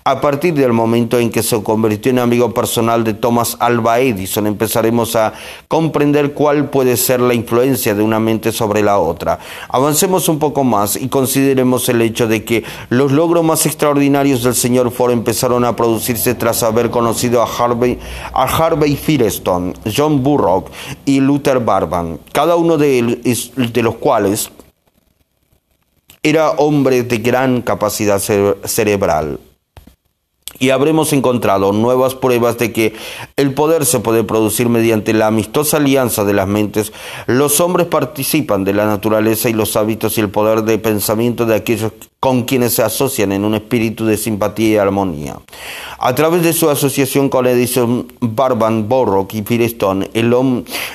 a partir del momento en que se convirtió en amigo personal de Thomas Alva Edison, empezaremos a comprender cuál puede ser la influencia de una mente sobre la otra. Avancemos un poco más y consideremos el hecho de que los logros más extraordinarios del señor Ford empezaron a producirse tras haber conocido a Harvey, a Harvey Firestone, John Burroughs y Luther Barban, cada uno de, de los cuales era hombre de gran capacidad cerebral y habremos encontrado nuevas pruebas de que el poder se puede producir mediante la amistosa alianza de las mentes. Los hombres participan de la naturaleza y los hábitos y el poder de pensamiento de aquellos con quienes se asocian en un espíritu de simpatía y armonía. A través de su asociación con Edison, Barban, Borrock y Firestone, el,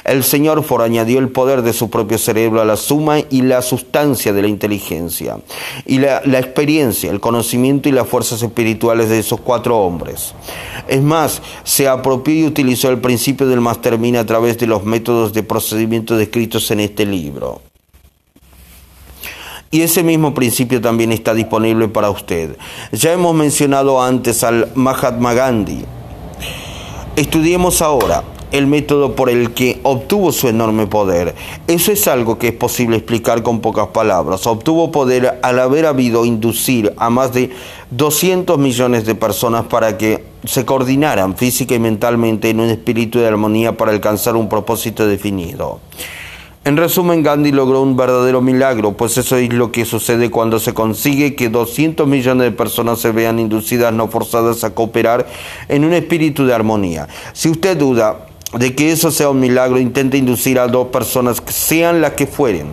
el señor Ford añadió el poder de su propio cerebro a la suma y la sustancia de la inteligencia, y la, experiencia, el conocimiento y las fuerzas espirituales de esos cuatro hombres. Es más, se apropió y utilizó el principio del Mastermind a través de los métodos de procedimiento descritos en este libro. Y ese mismo principio también está disponible para usted. Ya hemos mencionado antes al Mahatma Gandhi. Estudiemos ahora el método por el que obtuvo su enorme poder. Eso es algo que es posible explicar con pocas palabras. Obtuvo poder al haber habido inducir a más de 200 millones de personas para que se coordinaran física y mentalmente en un espíritu de armonía para alcanzar un propósito definido. En resumen, Gandhi logró un verdadero milagro, pues eso es lo que sucede cuando se consigue que 200 millones de personas se vean inducidas, no forzadas a cooperar en un espíritu de armonía. Si usted duda, de que eso sea un milagro, intenta inducir a dos personas, sean las que fueren,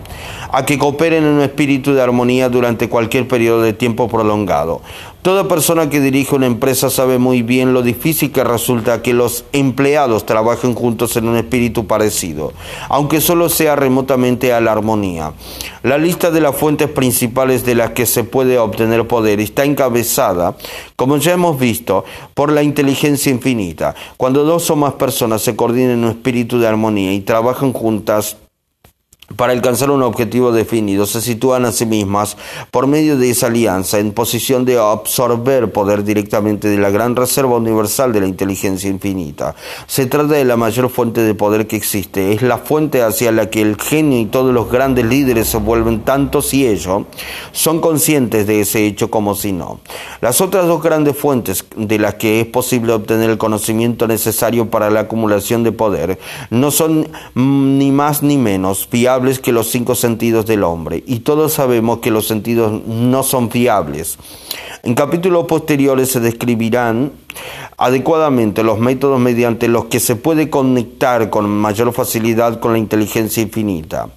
a que cooperen en un espíritu de armonía durante cualquier periodo de tiempo prolongado. Toda persona que dirige una empresa sabe muy bien lo difícil que resulta que los empleados trabajen juntos en un espíritu parecido, aunque solo sea remotamente a la armonía. La lista de las fuentes principales de las que se puede obtener poder está encabezada, como ya hemos visto, por la inteligencia infinita. Cuando dos o más personas se coordinan en un espíritu de armonía y trabajan juntas, para alcanzar un objetivo definido, se sitúan a sí mismas por medio de esa alianza en posición de absorber poder directamente de la gran reserva universal de la inteligencia infinita. Se trata de la mayor fuente de poder que existe, es la fuente hacia la que el genio y todos los grandes líderes se vuelven tanto si ellos son conscientes de ese hecho como si no. Las otras dos grandes fuentes de las que es posible obtener el conocimiento necesario para la acumulación de poder no son ni más ni menos fiables que los cinco sentidos del hombre, y todos sabemos que los sentidos no son fiables. En capítulos posteriores se describirán adecuadamente los métodos mediante los que se puede conectar con mayor facilidad con la inteligencia infinita.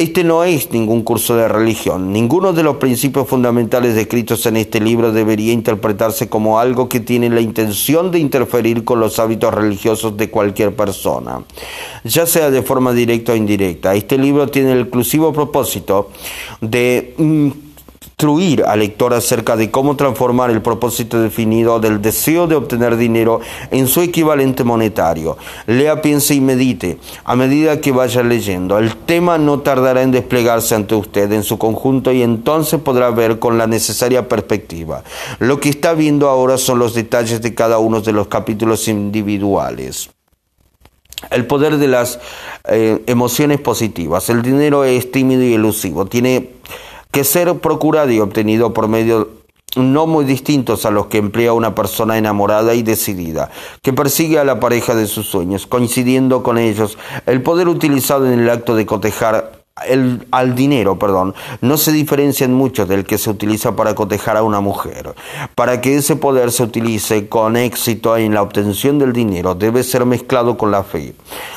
Este no es ningún curso de religión. Ninguno de los principios fundamentales descritos en este libro debería interpretarse como algo que tiene la intención de interferir con los hábitos religiosos de cualquier persona, ya sea de forma directa o indirecta. Este libro tiene el exclusivo propósito de mm, instruir al lector acerca de cómo transformar el propósito definido del deseo de obtener dinero en su equivalente monetario. Lea, piense y medite a medida que vaya leyendo. El tema no tardará en desplegarse ante usted en su conjunto y entonces podrá ver con la necesaria perspectiva. Lo que está viendo ahora son los detalles de cada uno de los capítulos individuales. El poder de las eh, emociones positivas. El dinero es tímido y elusivo. Tiene que ser procurado y obtenido por medio no muy distintos a los que emplea una persona enamorada y decidida, que persigue a la pareja de sus sueños, coincidiendo con ellos. El poder utilizado en el acto de cotejar el, al dinero, perdón, no se diferencia en mucho del que se utiliza para cotejar a una mujer. Para que ese poder se utilice con éxito en la obtención del dinero, debe ser mezclado con la fe,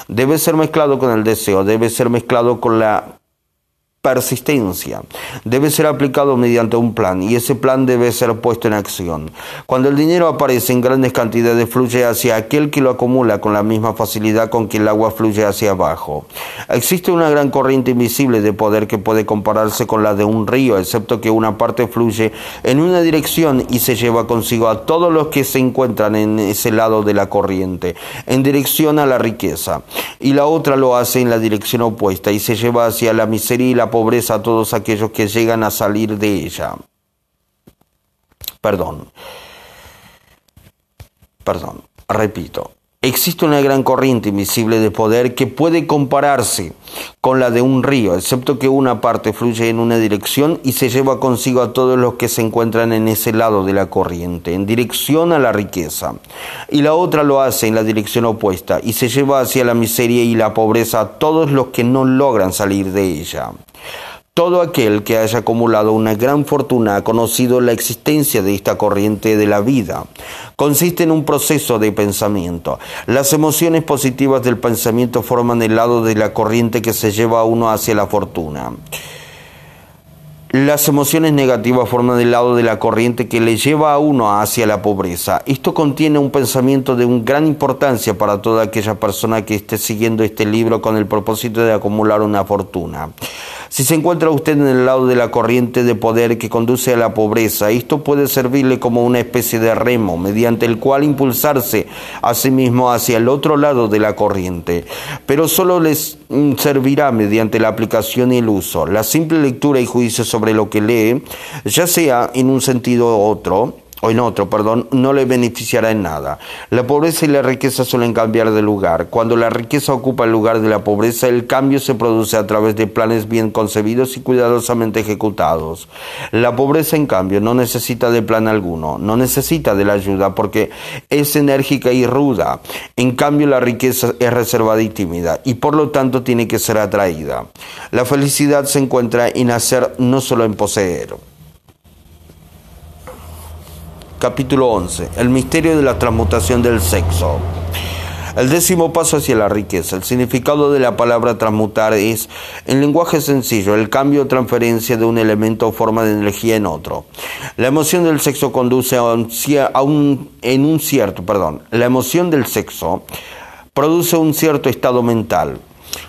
debe ser mezclado con el deseo, debe ser mezclado con la persistencia. Debe ser aplicado mediante un plan y ese plan debe ser puesto en acción. Cuando el dinero aparece en grandes cantidades fluye hacia aquel que lo acumula con la misma facilidad con que el agua fluye hacia abajo. Existe una gran corriente invisible de poder que puede compararse con la de un río, excepto que una parte fluye en una dirección y se lleva consigo a todos los que se encuentran en ese lado de la corriente, en dirección a la riqueza, y la otra lo hace en la dirección opuesta y se lleva hacia la miseria y la pobreza a todos aquellos que llegan a salir de ella. Perdón. Perdón. Repito. Existe una gran corriente invisible de poder que puede compararse con la de un río, excepto que una parte fluye en una dirección y se lleva consigo a todos los que se encuentran en ese lado de la corriente, en dirección a la riqueza, y la otra lo hace en la dirección opuesta y se lleva hacia la miseria y la pobreza a todos los que no logran salir de ella. Todo aquel que haya acumulado una gran fortuna ha conocido la existencia de esta corriente de la vida. Consiste en un proceso de pensamiento. Las emociones positivas del pensamiento forman el lado de la corriente que se lleva a uno hacia la fortuna. Las emociones negativas forman el lado de la corriente que le lleva a uno hacia la pobreza. Esto contiene un pensamiento de un gran importancia para toda aquella persona que esté siguiendo este libro con el propósito de acumular una fortuna. Si se encuentra usted en el lado de la corriente de poder que conduce a la pobreza, esto puede servirle como una especie de remo mediante el cual impulsarse a sí mismo hacia el otro lado de la corriente, pero solo les mm, servirá mediante la aplicación y el uso. La simple lectura y juicio sobre lo que lee, ya sea en un sentido u otro, o en otro, perdón, no le beneficiará en nada. La pobreza y la riqueza suelen cambiar de lugar. Cuando la riqueza ocupa el lugar de la pobreza, el cambio se produce a través de planes bien concebidos y cuidadosamente ejecutados. La pobreza, en cambio, no necesita de plan alguno, no necesita de la ayuda porque es enérgica y ruda. En cambio, la riqueza es reservada y tímida y por lo tanto tiene que ser atraída. La felicidad se encuentra en hacer, no solo en poseer. Capítulo 11. El misterio de la transmutación del sexo. El décimo paso hacia la riqueza. El significado de la palabra transmutar es, en lenguaje sencillo, el cambio o transferencia de un elemento o forma de energía en otro. La emoción del sexo conduce a un, en un cierto, perdón, la emoción del sexo produce un cierto estado mental.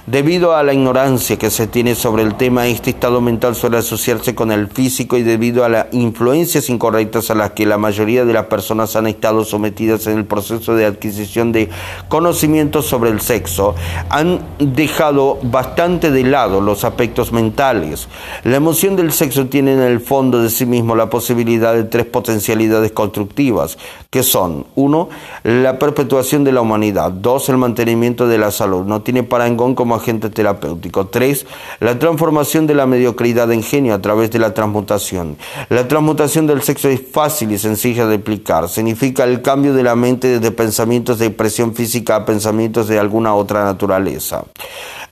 Debido a la ignorancia que se tiene sobre el tema, este estado mental suele asociarse con el físico y debido a las influencias incorrectas a las que la mayoría de las personas han estado sometidas en el proceso de adquisición de conocimientos sobre el sexo, han dejado bastante de lado los aspectos mentales. La emoción del sexo tiene en el fondo de sí mismo la posibilidad de tres potencialidades constructivas, que son, uno, la perpetuación de la humanidad, dos, el mantenimiento de la salud. No tiene parangón como agente terapéutico. 3. La transformación de la mediocridad en genio a través de la transmutación. La transmutación del sexo es fácil y sencilla de aplicar. Significa el cambio de la mente desde pensamientos de expresión física a pensamientos de alguna otra naturaleza.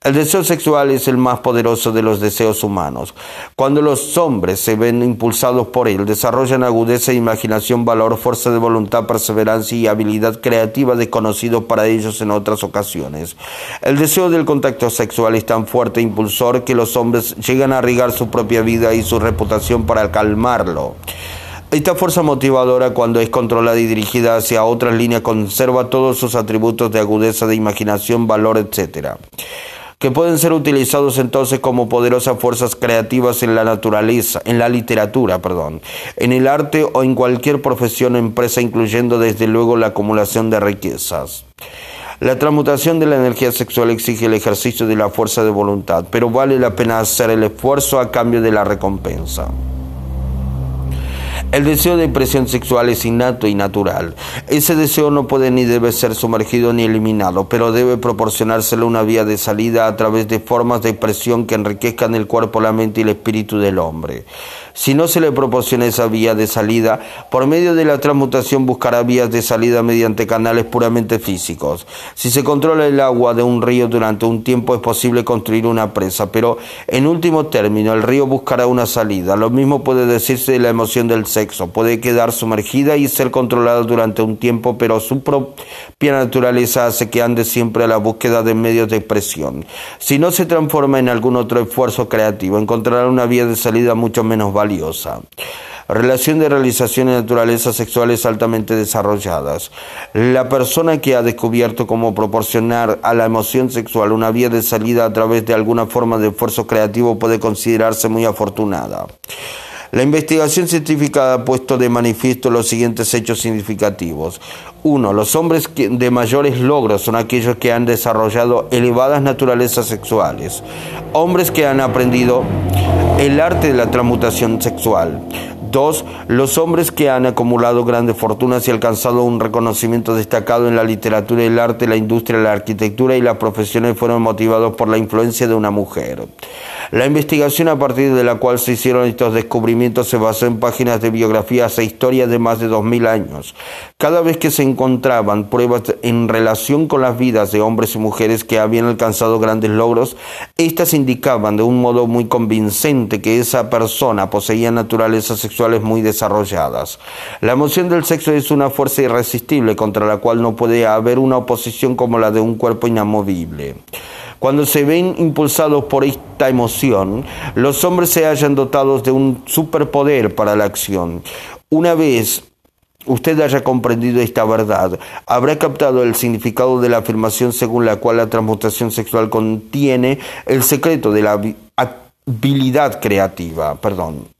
El deseo sexual es el más poderoso de los deseos humanos. Cuando los hombres se ven impulsados por él, desarrollan agudeza, imaginación, valor, fuerza de voluntad, perseverancia y habilidad creativa desconocidos para ellos en otras ocasiones. El deseo del contacto sexual es tan fuerte e impulsor que los hombres llegan a arriesgar su propia vida y su reputación para calmarlo. Esta fuerza motivadora, cuando es controlada y dirigida hacia otras líneas, conserva todos sus atributos de agudeza, de imaginación, valor, etc que pueden ser utilizados entonces como poderosas fuerzas creativas en la naturaleza, en la literatura, perdón, en el arte o en cualquier profesión o empresa, incluyendo desde luego la acumulación de riquezas. La transmutación de la energía sexual exige el ejercicio de la fuerza de voluntad, pero vale la pena hacer el esfuerzo a cambio de la recompensa. El deseo de expresión sexual es innato y natural. Ese deseo no puede ni debe ser sumergido ni eliminado, pero debe proporcionárselo una vía de salida a través de formas de expresión que enriquezcan el cuerpo, la mente y el espíritu del hombre. Si no se le proporciona esa vía de salida, por medio de la transmutación buscará vías de salida mediante canales puramente físicos. Si se controla el agua de un río durante un tiempo es posible construir una presa, pero en último término el río buscará una salida. Lo mismo puede decirse de la emoción del sexo. Puede quedar sumergida y ser controlada durante un tiempo, pero su propia naturaleza hace que ande siempre a la búsqueda de medios de expresión. Si no se transforma en algún otro esfuerzo creativo, encontrará una vía de salida mucho menos válida Relación de realización y naturaleza sexuales altamente desarrolladas. La persona que ha descubierto cómo proporcionar a la emoción sexual una vía de salida a través de alguna forma de esfuerzo creativo puede considerarse muy afortunada. La investigación científica ha puesto de manifiesto los siguientes hechos significativos. Uno, los hombres de mayores logros son aquellos que han desarrollado elevadas naturalezas sexuales. Hombres que han aprendido el arte de la transmutación sexual. Dos, los hombres que han acumulado grandes fortunas y alcanzado un reconocimiento destacado en la literatura, el arte, la industria, la arquitectura y las profesiones fueron motivados por la influencia de una mujer. La investigación a partir de la cual se hicieron estos descubrimientos se basó en páginas de biografías e historias de más de dos mil años. Cada vez que se encontraban pruebas en relación con las vidas de hombres y mujeres que habían alcanzado grandes logros, éstas indicaban de un modo muy convincente que esa persona poseía naturalezas sexuales muy desarrolladas. La emoción del sexo es una fuerza irresistible contra la cual no puede haber una oposición como la de un cuerpo inamovible. Cuando se ven impulsados por esta emoción, los hombres se hallan dotados de un superpoder para la acción. Una vez usted haya comprendido esta verdad, habrá captado el significado de la afirmación según la cual la transmutación sexual contiene el secreto de la habilidad creativa. Perdón.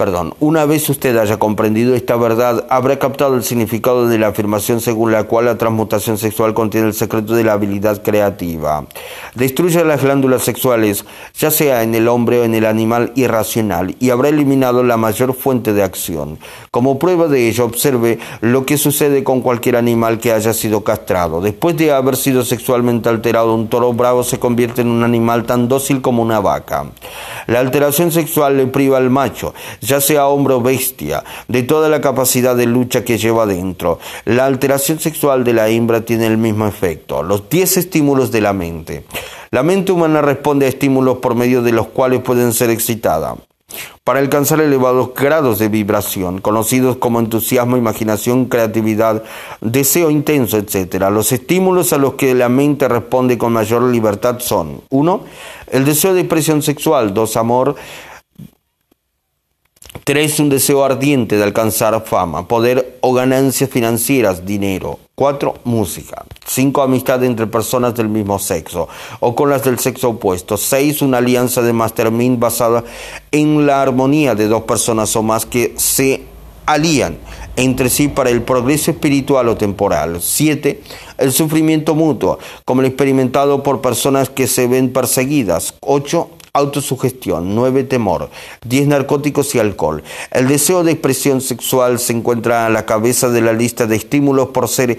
Perdón, una vez usted haya comprendido esta verdad, habrá captado el significado de la afirmación según la cual la transmutación sexual contiene el secreto de la habilidad creativa. Destruye las glándulas sexuales, ya sea en el hombre o en el animal irracional, y habrá eliminado la mayor fuente de acción. Como prueba de ello, observe lo que sucede con cualquier animal que haya sido castrado. Después de haber sido sexualmente alterado, un toro bravo se convierte en un animal tan dócil como una vaca. La alteración sexual le priva al macho, ya sea hombre o bestia, de toda la capacidad de lucha que lleva dentro. La alteración sexual de la hembra tiene el mismo efecto. Los 10 estímulos de la mente. La mente humana responde a estímulos por medio de los cuales pueden ser excitada. para alcanzar elevados grados de vibración, conocidos como entusiasmo, imaginación, creatividad, deseo intenso, etc. Los estímulos a los que la mente responde con mayor libertad son 1. El deseo de expresión sexual, 2. Amor, 3. Un deseo ardiente de alcanzar fama, poder o ganancias financieras, dinero. 4. Música. 5. Amistad entre personas del mismo sexo o con las del sexo opuesto. 6. Una alianza de mastermind basada en la armonía de dos personas o más que se alían entre sí para el progreso espiritual o temporal. 7. El sufrimiento mutuo, como el experimentado por personas que se ven perseguidas. 8 autosugestión, 9 temor, 10 narcóticos y alcohol. El deseo de expresión sexual se encuentra a la cabeza de la lista de estímulos por ser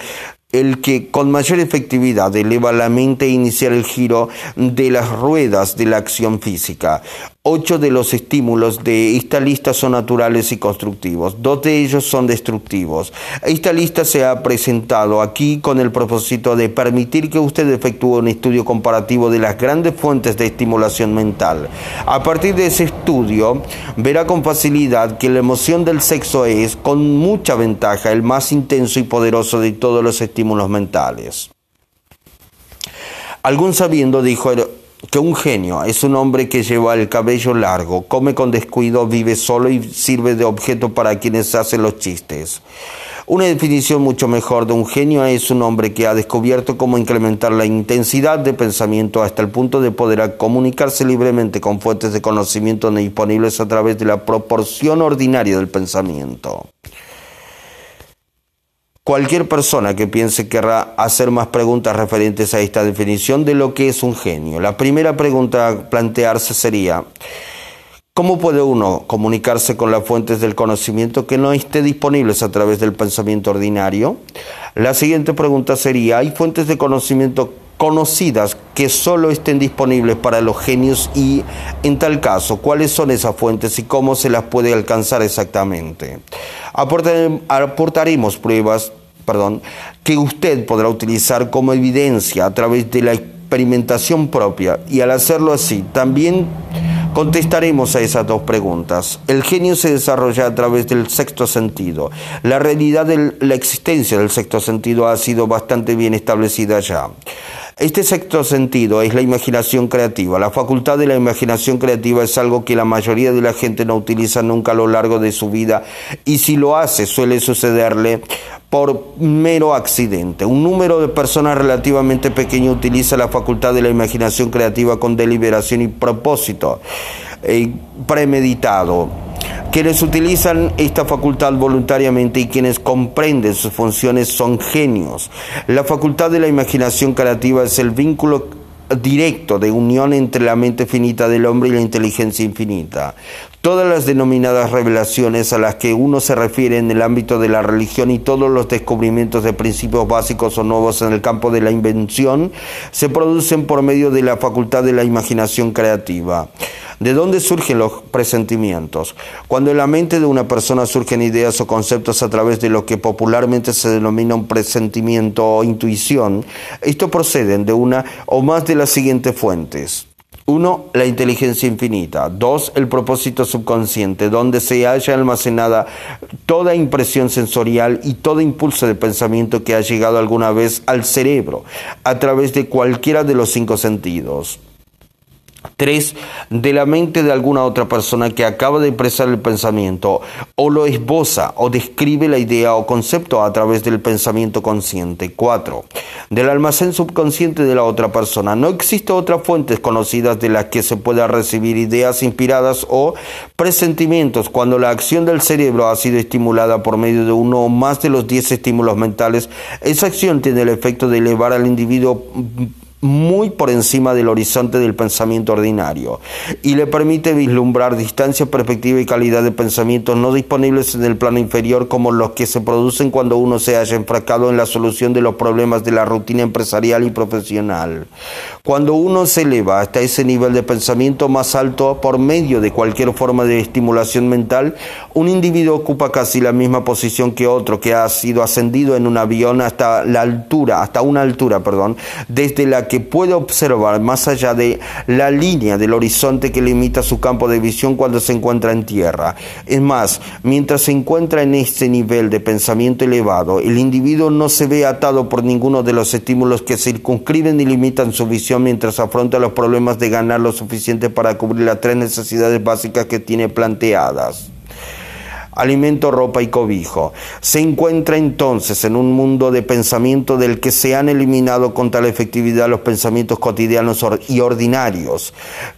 el que con mayor efectividad eleva la mente e iniciar el giro de las ruedas de la acción física. Ocho de los estímulos de esta lista son naturales y constructivos, dos de ellos son destructivos. Esta lista se ha presentado aquí con el propósito de permitir que usted efectúe un estudio comparativo de las grandes fuentes de estimulación mental. A partir de ese estudio, verá con facilidad que la emoción del sexo es, con mucha ventaja, el más intenso y poderoso de todos los estímulos mentales. Algún sabiendo dijo que un genio es un hombre que lleva el cabello largo, come con descuido, vive solo y sirve de objeto para quienes hacen los chistes. Una definición mucho mejor de un genio es un hombre que ha descubierto cómo incrementar la intensidad de pensamiento hasta el punto de poder comunicarse libremente con fuentes de conocimiento disponibles a través de la proporción ordinaria del pensamiento. Cualquier persona que piense querrá hacer más preguntas referentes a esta definición de lo que es un genio. La primera pregunta a plantearse sería, ¿cómo puede uno comunicarse con las fuentes del conocimiento que no estén disponibles a través del pensamiento ordinario? La siguiente pregunta sería, ¿hay fuentes de conocimiento conocidas que solo estén disponibles para los genios y, en tal caso, cuáles son esas fuentes y cómo se las puede alcanzar exactamente. Aportaremos pruebas perdón, que usted podrá utilizar como evidencia a través de la experimentación propia y al hacerlo así también contestaremos a esas dos preguntas. El genio se desarrolla a través del sexto sentido. La realidad de la existencia del sexto sentido ha sido bastante bien establecida ya. Este sexto sentido es la imaginación creativa. La facultad de la imaginación creativa es algo que la mayoría de la gente no utiliza nunca a lo largo de su vida y si lo hace suele sucederle por mero accidente. Un número de personas relativamente pequeño utiliza la facultad de la imaginación creativa con deliberación y propósito eh, premeditado quienes utilizan esta facultad voluntariamente y quienes comprenden sus funciones son genios. La facultad de la imaginación creativa es el vínculo directo de unión entre la mente finita del hombre y la inteligencia infinita. Todas las denominadas revelaciones a las que uno se refiere en el ámbito de la religión y todos los descubrimientos de principios básicos o nuevos en el campo de la invención se producen por medio de la facultad de la imaginación creativa. ¿De dónde surgen los presentimientos? Cuando en la mente de una persona surgen ideas o conceptos a través de lo que popularmente se denomina un presentimiento o intuición, esto proceden de una o más de las siguientes fuentes. Uno, la inteligencia infinita. Dos, el propósito subconsciente, donde se haya almacenada toda impresión sensorial y todo impulso de pensamiento que ha llegado alguna vez al cerebro a través de cualquiera de los cinco sentidos. Tres, de la mente de alguna otra persona que acaba de expresar el pensamiento o lo esboza o describe la idea o concepto a través del pensamiento consciente. Cuatro, del almacén subconsciente de la otra persona. No existe otra fuente conocida de las que se pueda recibir ideas inspiradas o presentimientos cuando la acción del cerebro ha sido estimulada por medio de uno o más de los diez estímulos mentales. Esa acción tiene el efecto de elevar al individuo muy por encima del horizonte del pensamiento ordinario y le permite vislumbrar distancia, perspectiva y calidad de pensamientos no disponibles en el plano inferior como los que se producen cuando uno se haya enfracado en la solución de los problemas de la rutina empresarial y profesional. Cuando uno se eleva hasta ese nivel de pensamiento más alto por medio de cualquier forma de estimulación mental, un individuo ocupa casi la misma posición que otro que ha sido ascendido en un avión hasta la altura, hasta una altura, perdón, desde la que puede observar más allá de la línea del horizonte que limita su campo de visión cuando se encuentra en tierra. Es más, mientras se encuentra en este nivel de pensamiento elevado, el individuo no se ve atado por ninguno de los estímulos que circunscriben y limitan su visión mientras afronta los problemas de ganar lo suficiente para cubrir las tres necesidades básicas que tiene planteadas alimento, ropa y cobijo. Se encuentra entonces en un mundo de pensamiento del que se han eliminado con tal efectividad los pensamientos cotidianos y ordinarios,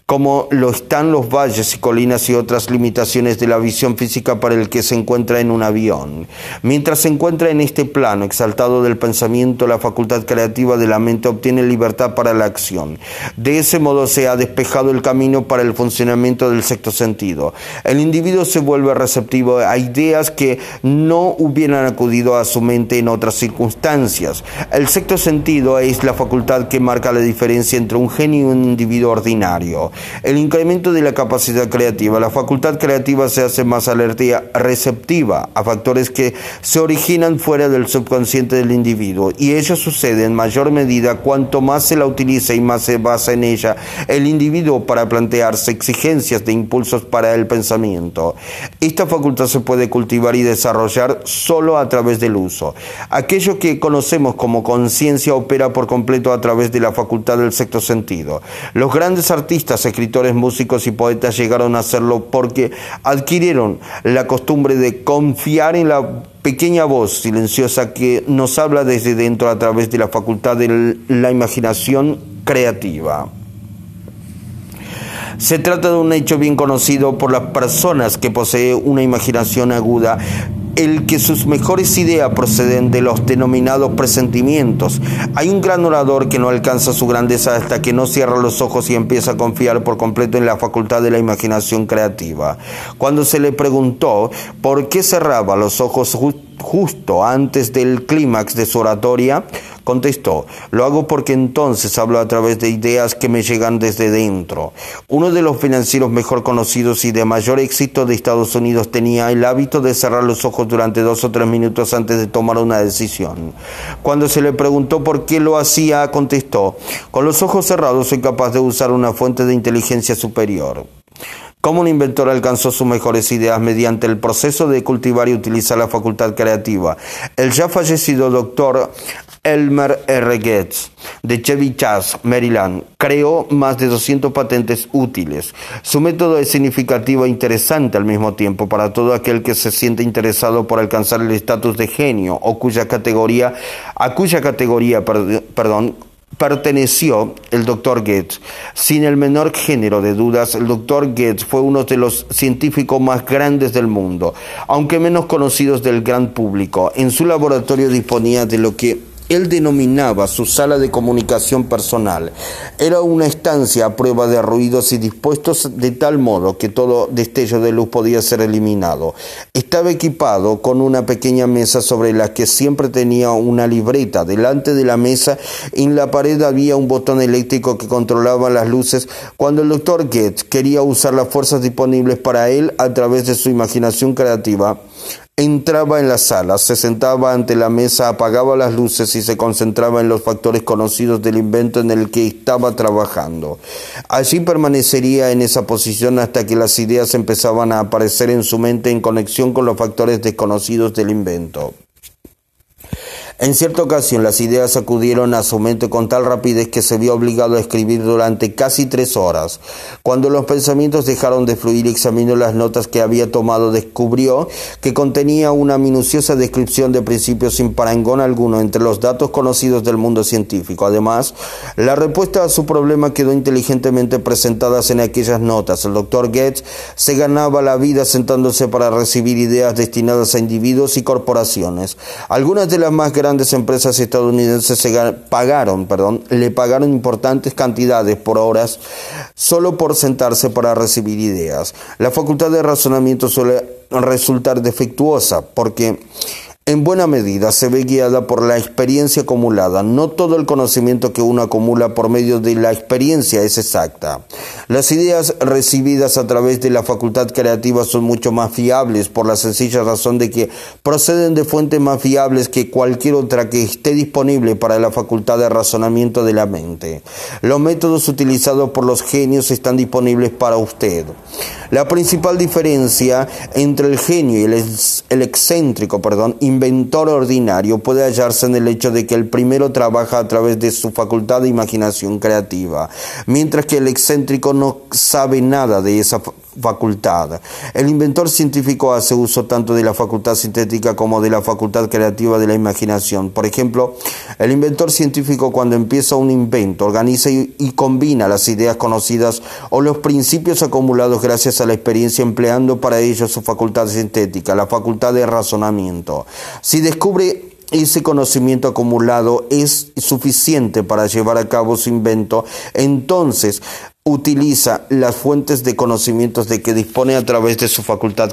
como lo están los valles y colinas y otras limitaciones de la visión física para el que se encuentra en un avión. Mientras se encuentra en este plano exaltado del pensamiento, la facultad creativa de la mente obtiene libertad para la acción. De ese modo se ha despejado el camino para el funcionamiento del sexto sentido. El individuo se vuelve receptivo a ideas que no hubieran acudido a su mente en otras circunstancias. El sexto sentido es la facultad que marca la diferencia entre un genio y un individuo ordinario. El incremento de la capacidad creativa. La facultad creativa se hace más alerta receptiva a factores que se originan fuera del subconsciente del individuo y ello sucede en mayor medida cuanto más se la utiliza y más se basa en ella el individuo para plantearse exigencias de impulsos para el pensamiento. Esta facultad se puede cultivar y desarrollar solo a través del uso. Aquello que conocemos como conciencia opera por completo a través de la facultad del sexto sentido. Los grandes artistas, escritores, músicos y poetas llegaron a hacerlo porque adquirieron la costumbre de confiar en la pequeña voz silenciosa que nos habla desde dentro a través de la facultad de la imaginación creativa. Se trata de un hecho bien conocido por las personas que poseen una imaginación aguda el que sus mejores ideas proceden de los denominados presentimientos. Hay un gran orador que no alcanza su grandeza hasta que no cierra los ojos y empieza a confiar por completo en la facultad de la imaginación creativa. Cuando se le preguntó por qué cerraba los ojos justo antes del clímax de su oratoria, Contestó, lo hago porque entonces hablo a través de ideas que me llegan desde dentro. Uno de los financieros mejor conocidos y de mayor éxito de Estados Unidos tenía el hábito de cerrar los ojos durante dos o tres minutos antes de tomar una decisión. Cuando se le preguntó por qué lo hacía, contestó, con los ojos cerrados soy capaz de usar una fuente de inteligencia superior. Como un inventor alcanzó sus mejores ideas mediante el proceso de cultivar y utilizar la facultad creativa. El ya fallecido doctor Elmer R. Getz de Chevy Chase, Maryland, creó más de 200 patentes útiles. Su método es significativo e interesante al mismo tiempo para todo aquel que se siente interesado por alcanzar el estatus de genio o cuya categoría, a cuya categoría, perdón, perteneció el doctor Getz. Sin el menor género de dudas, el doctor Getz fue uno de los científicos más grandes del mundo, aunque menos conocidos del gran público. En su laboratorio disponía de lo que él denominaba su sala de comunicación personal. Era una estancia a prueba de ruidos y dispuestos de tal modo que todo destello de luz podía ser eliminado. Estaba equipado con una pequeña mesa sobre la que siempre tenía una libreta. Delante de la mesa, en la pared había un botón eléctrico que controlaba las luces cuando el doctor Getz quería usar las fuerzas disponibles para él a través de su imaginación creativa. Entraba en la sala, se sentaba ante la mesa, apagaba las luces y se concentraba en los factores conocidos del invento en el que estaba trabajando. Allí permanecería en esa posición hasta que las ideas empezaban a aparecer en su mente en conexión con los factores desconocidos del invento. En cierta ocasión las ideas acudieron a su mente con tal rapidez que se vio obligado a escribir durante casi tres horas. Cuando los pensamientos dejaron de fluir examinó las notas que había tomado, descubrió que contenía una minuciosa descripción de principios sin parangón alguno entre los datos conocidos del mundo científico. Además, la respuesta a su problema quedó inteligentemente presentada en aquellas notas. El doctor Getz se ganaba la vida sentándose para recibir ideas destinadas a individuos y corporaciones. Algunas de las más grandes empresas estadounidenses se pagaron, perdón, le pagaron importantes cantidades por horas solo por sentarse para recibir ideas. La facultad de razonamiento suele resultar defectuosa porque en buena medida se ve guiada por la experiencia acumulada. No todo el conocimiento que uno acumula por medio de la experiencia es exacta. Las ideas recibidas a través de la facultad creativa son mucho más fiables por la sencilla razón de que proceden de fuentes más fiables que cualquier otra que esté disponible para la facultad de razonamiento de la mente. Los métodos utilizados por los genios están disponibles para usted. La principal diferencia entre el genio y el, excéntrico, perdón, inventor ordinario puede hallarse en el hecho de que el primero trabaja a través de su facultad de imaginación creativa, mientras que el excéntrico no sabe nada de esa facultad. El inventor científico hace uso tanto de la facultad sintética como de la facultad creativa de la imaginación. Por ejemplo, el inventor científico cuando empieza un invento organiza y, combina las ideas conocidas o los principios acumulados gracias a la experiencia empleando para ello su facultad sintética, la facultad de razonamiento. Si descubre ese conocimiento acumulado es suficiente para llevar a cabo su invento, entonces utiliza las fuentes de conocimientos de que dispone a través de su facultad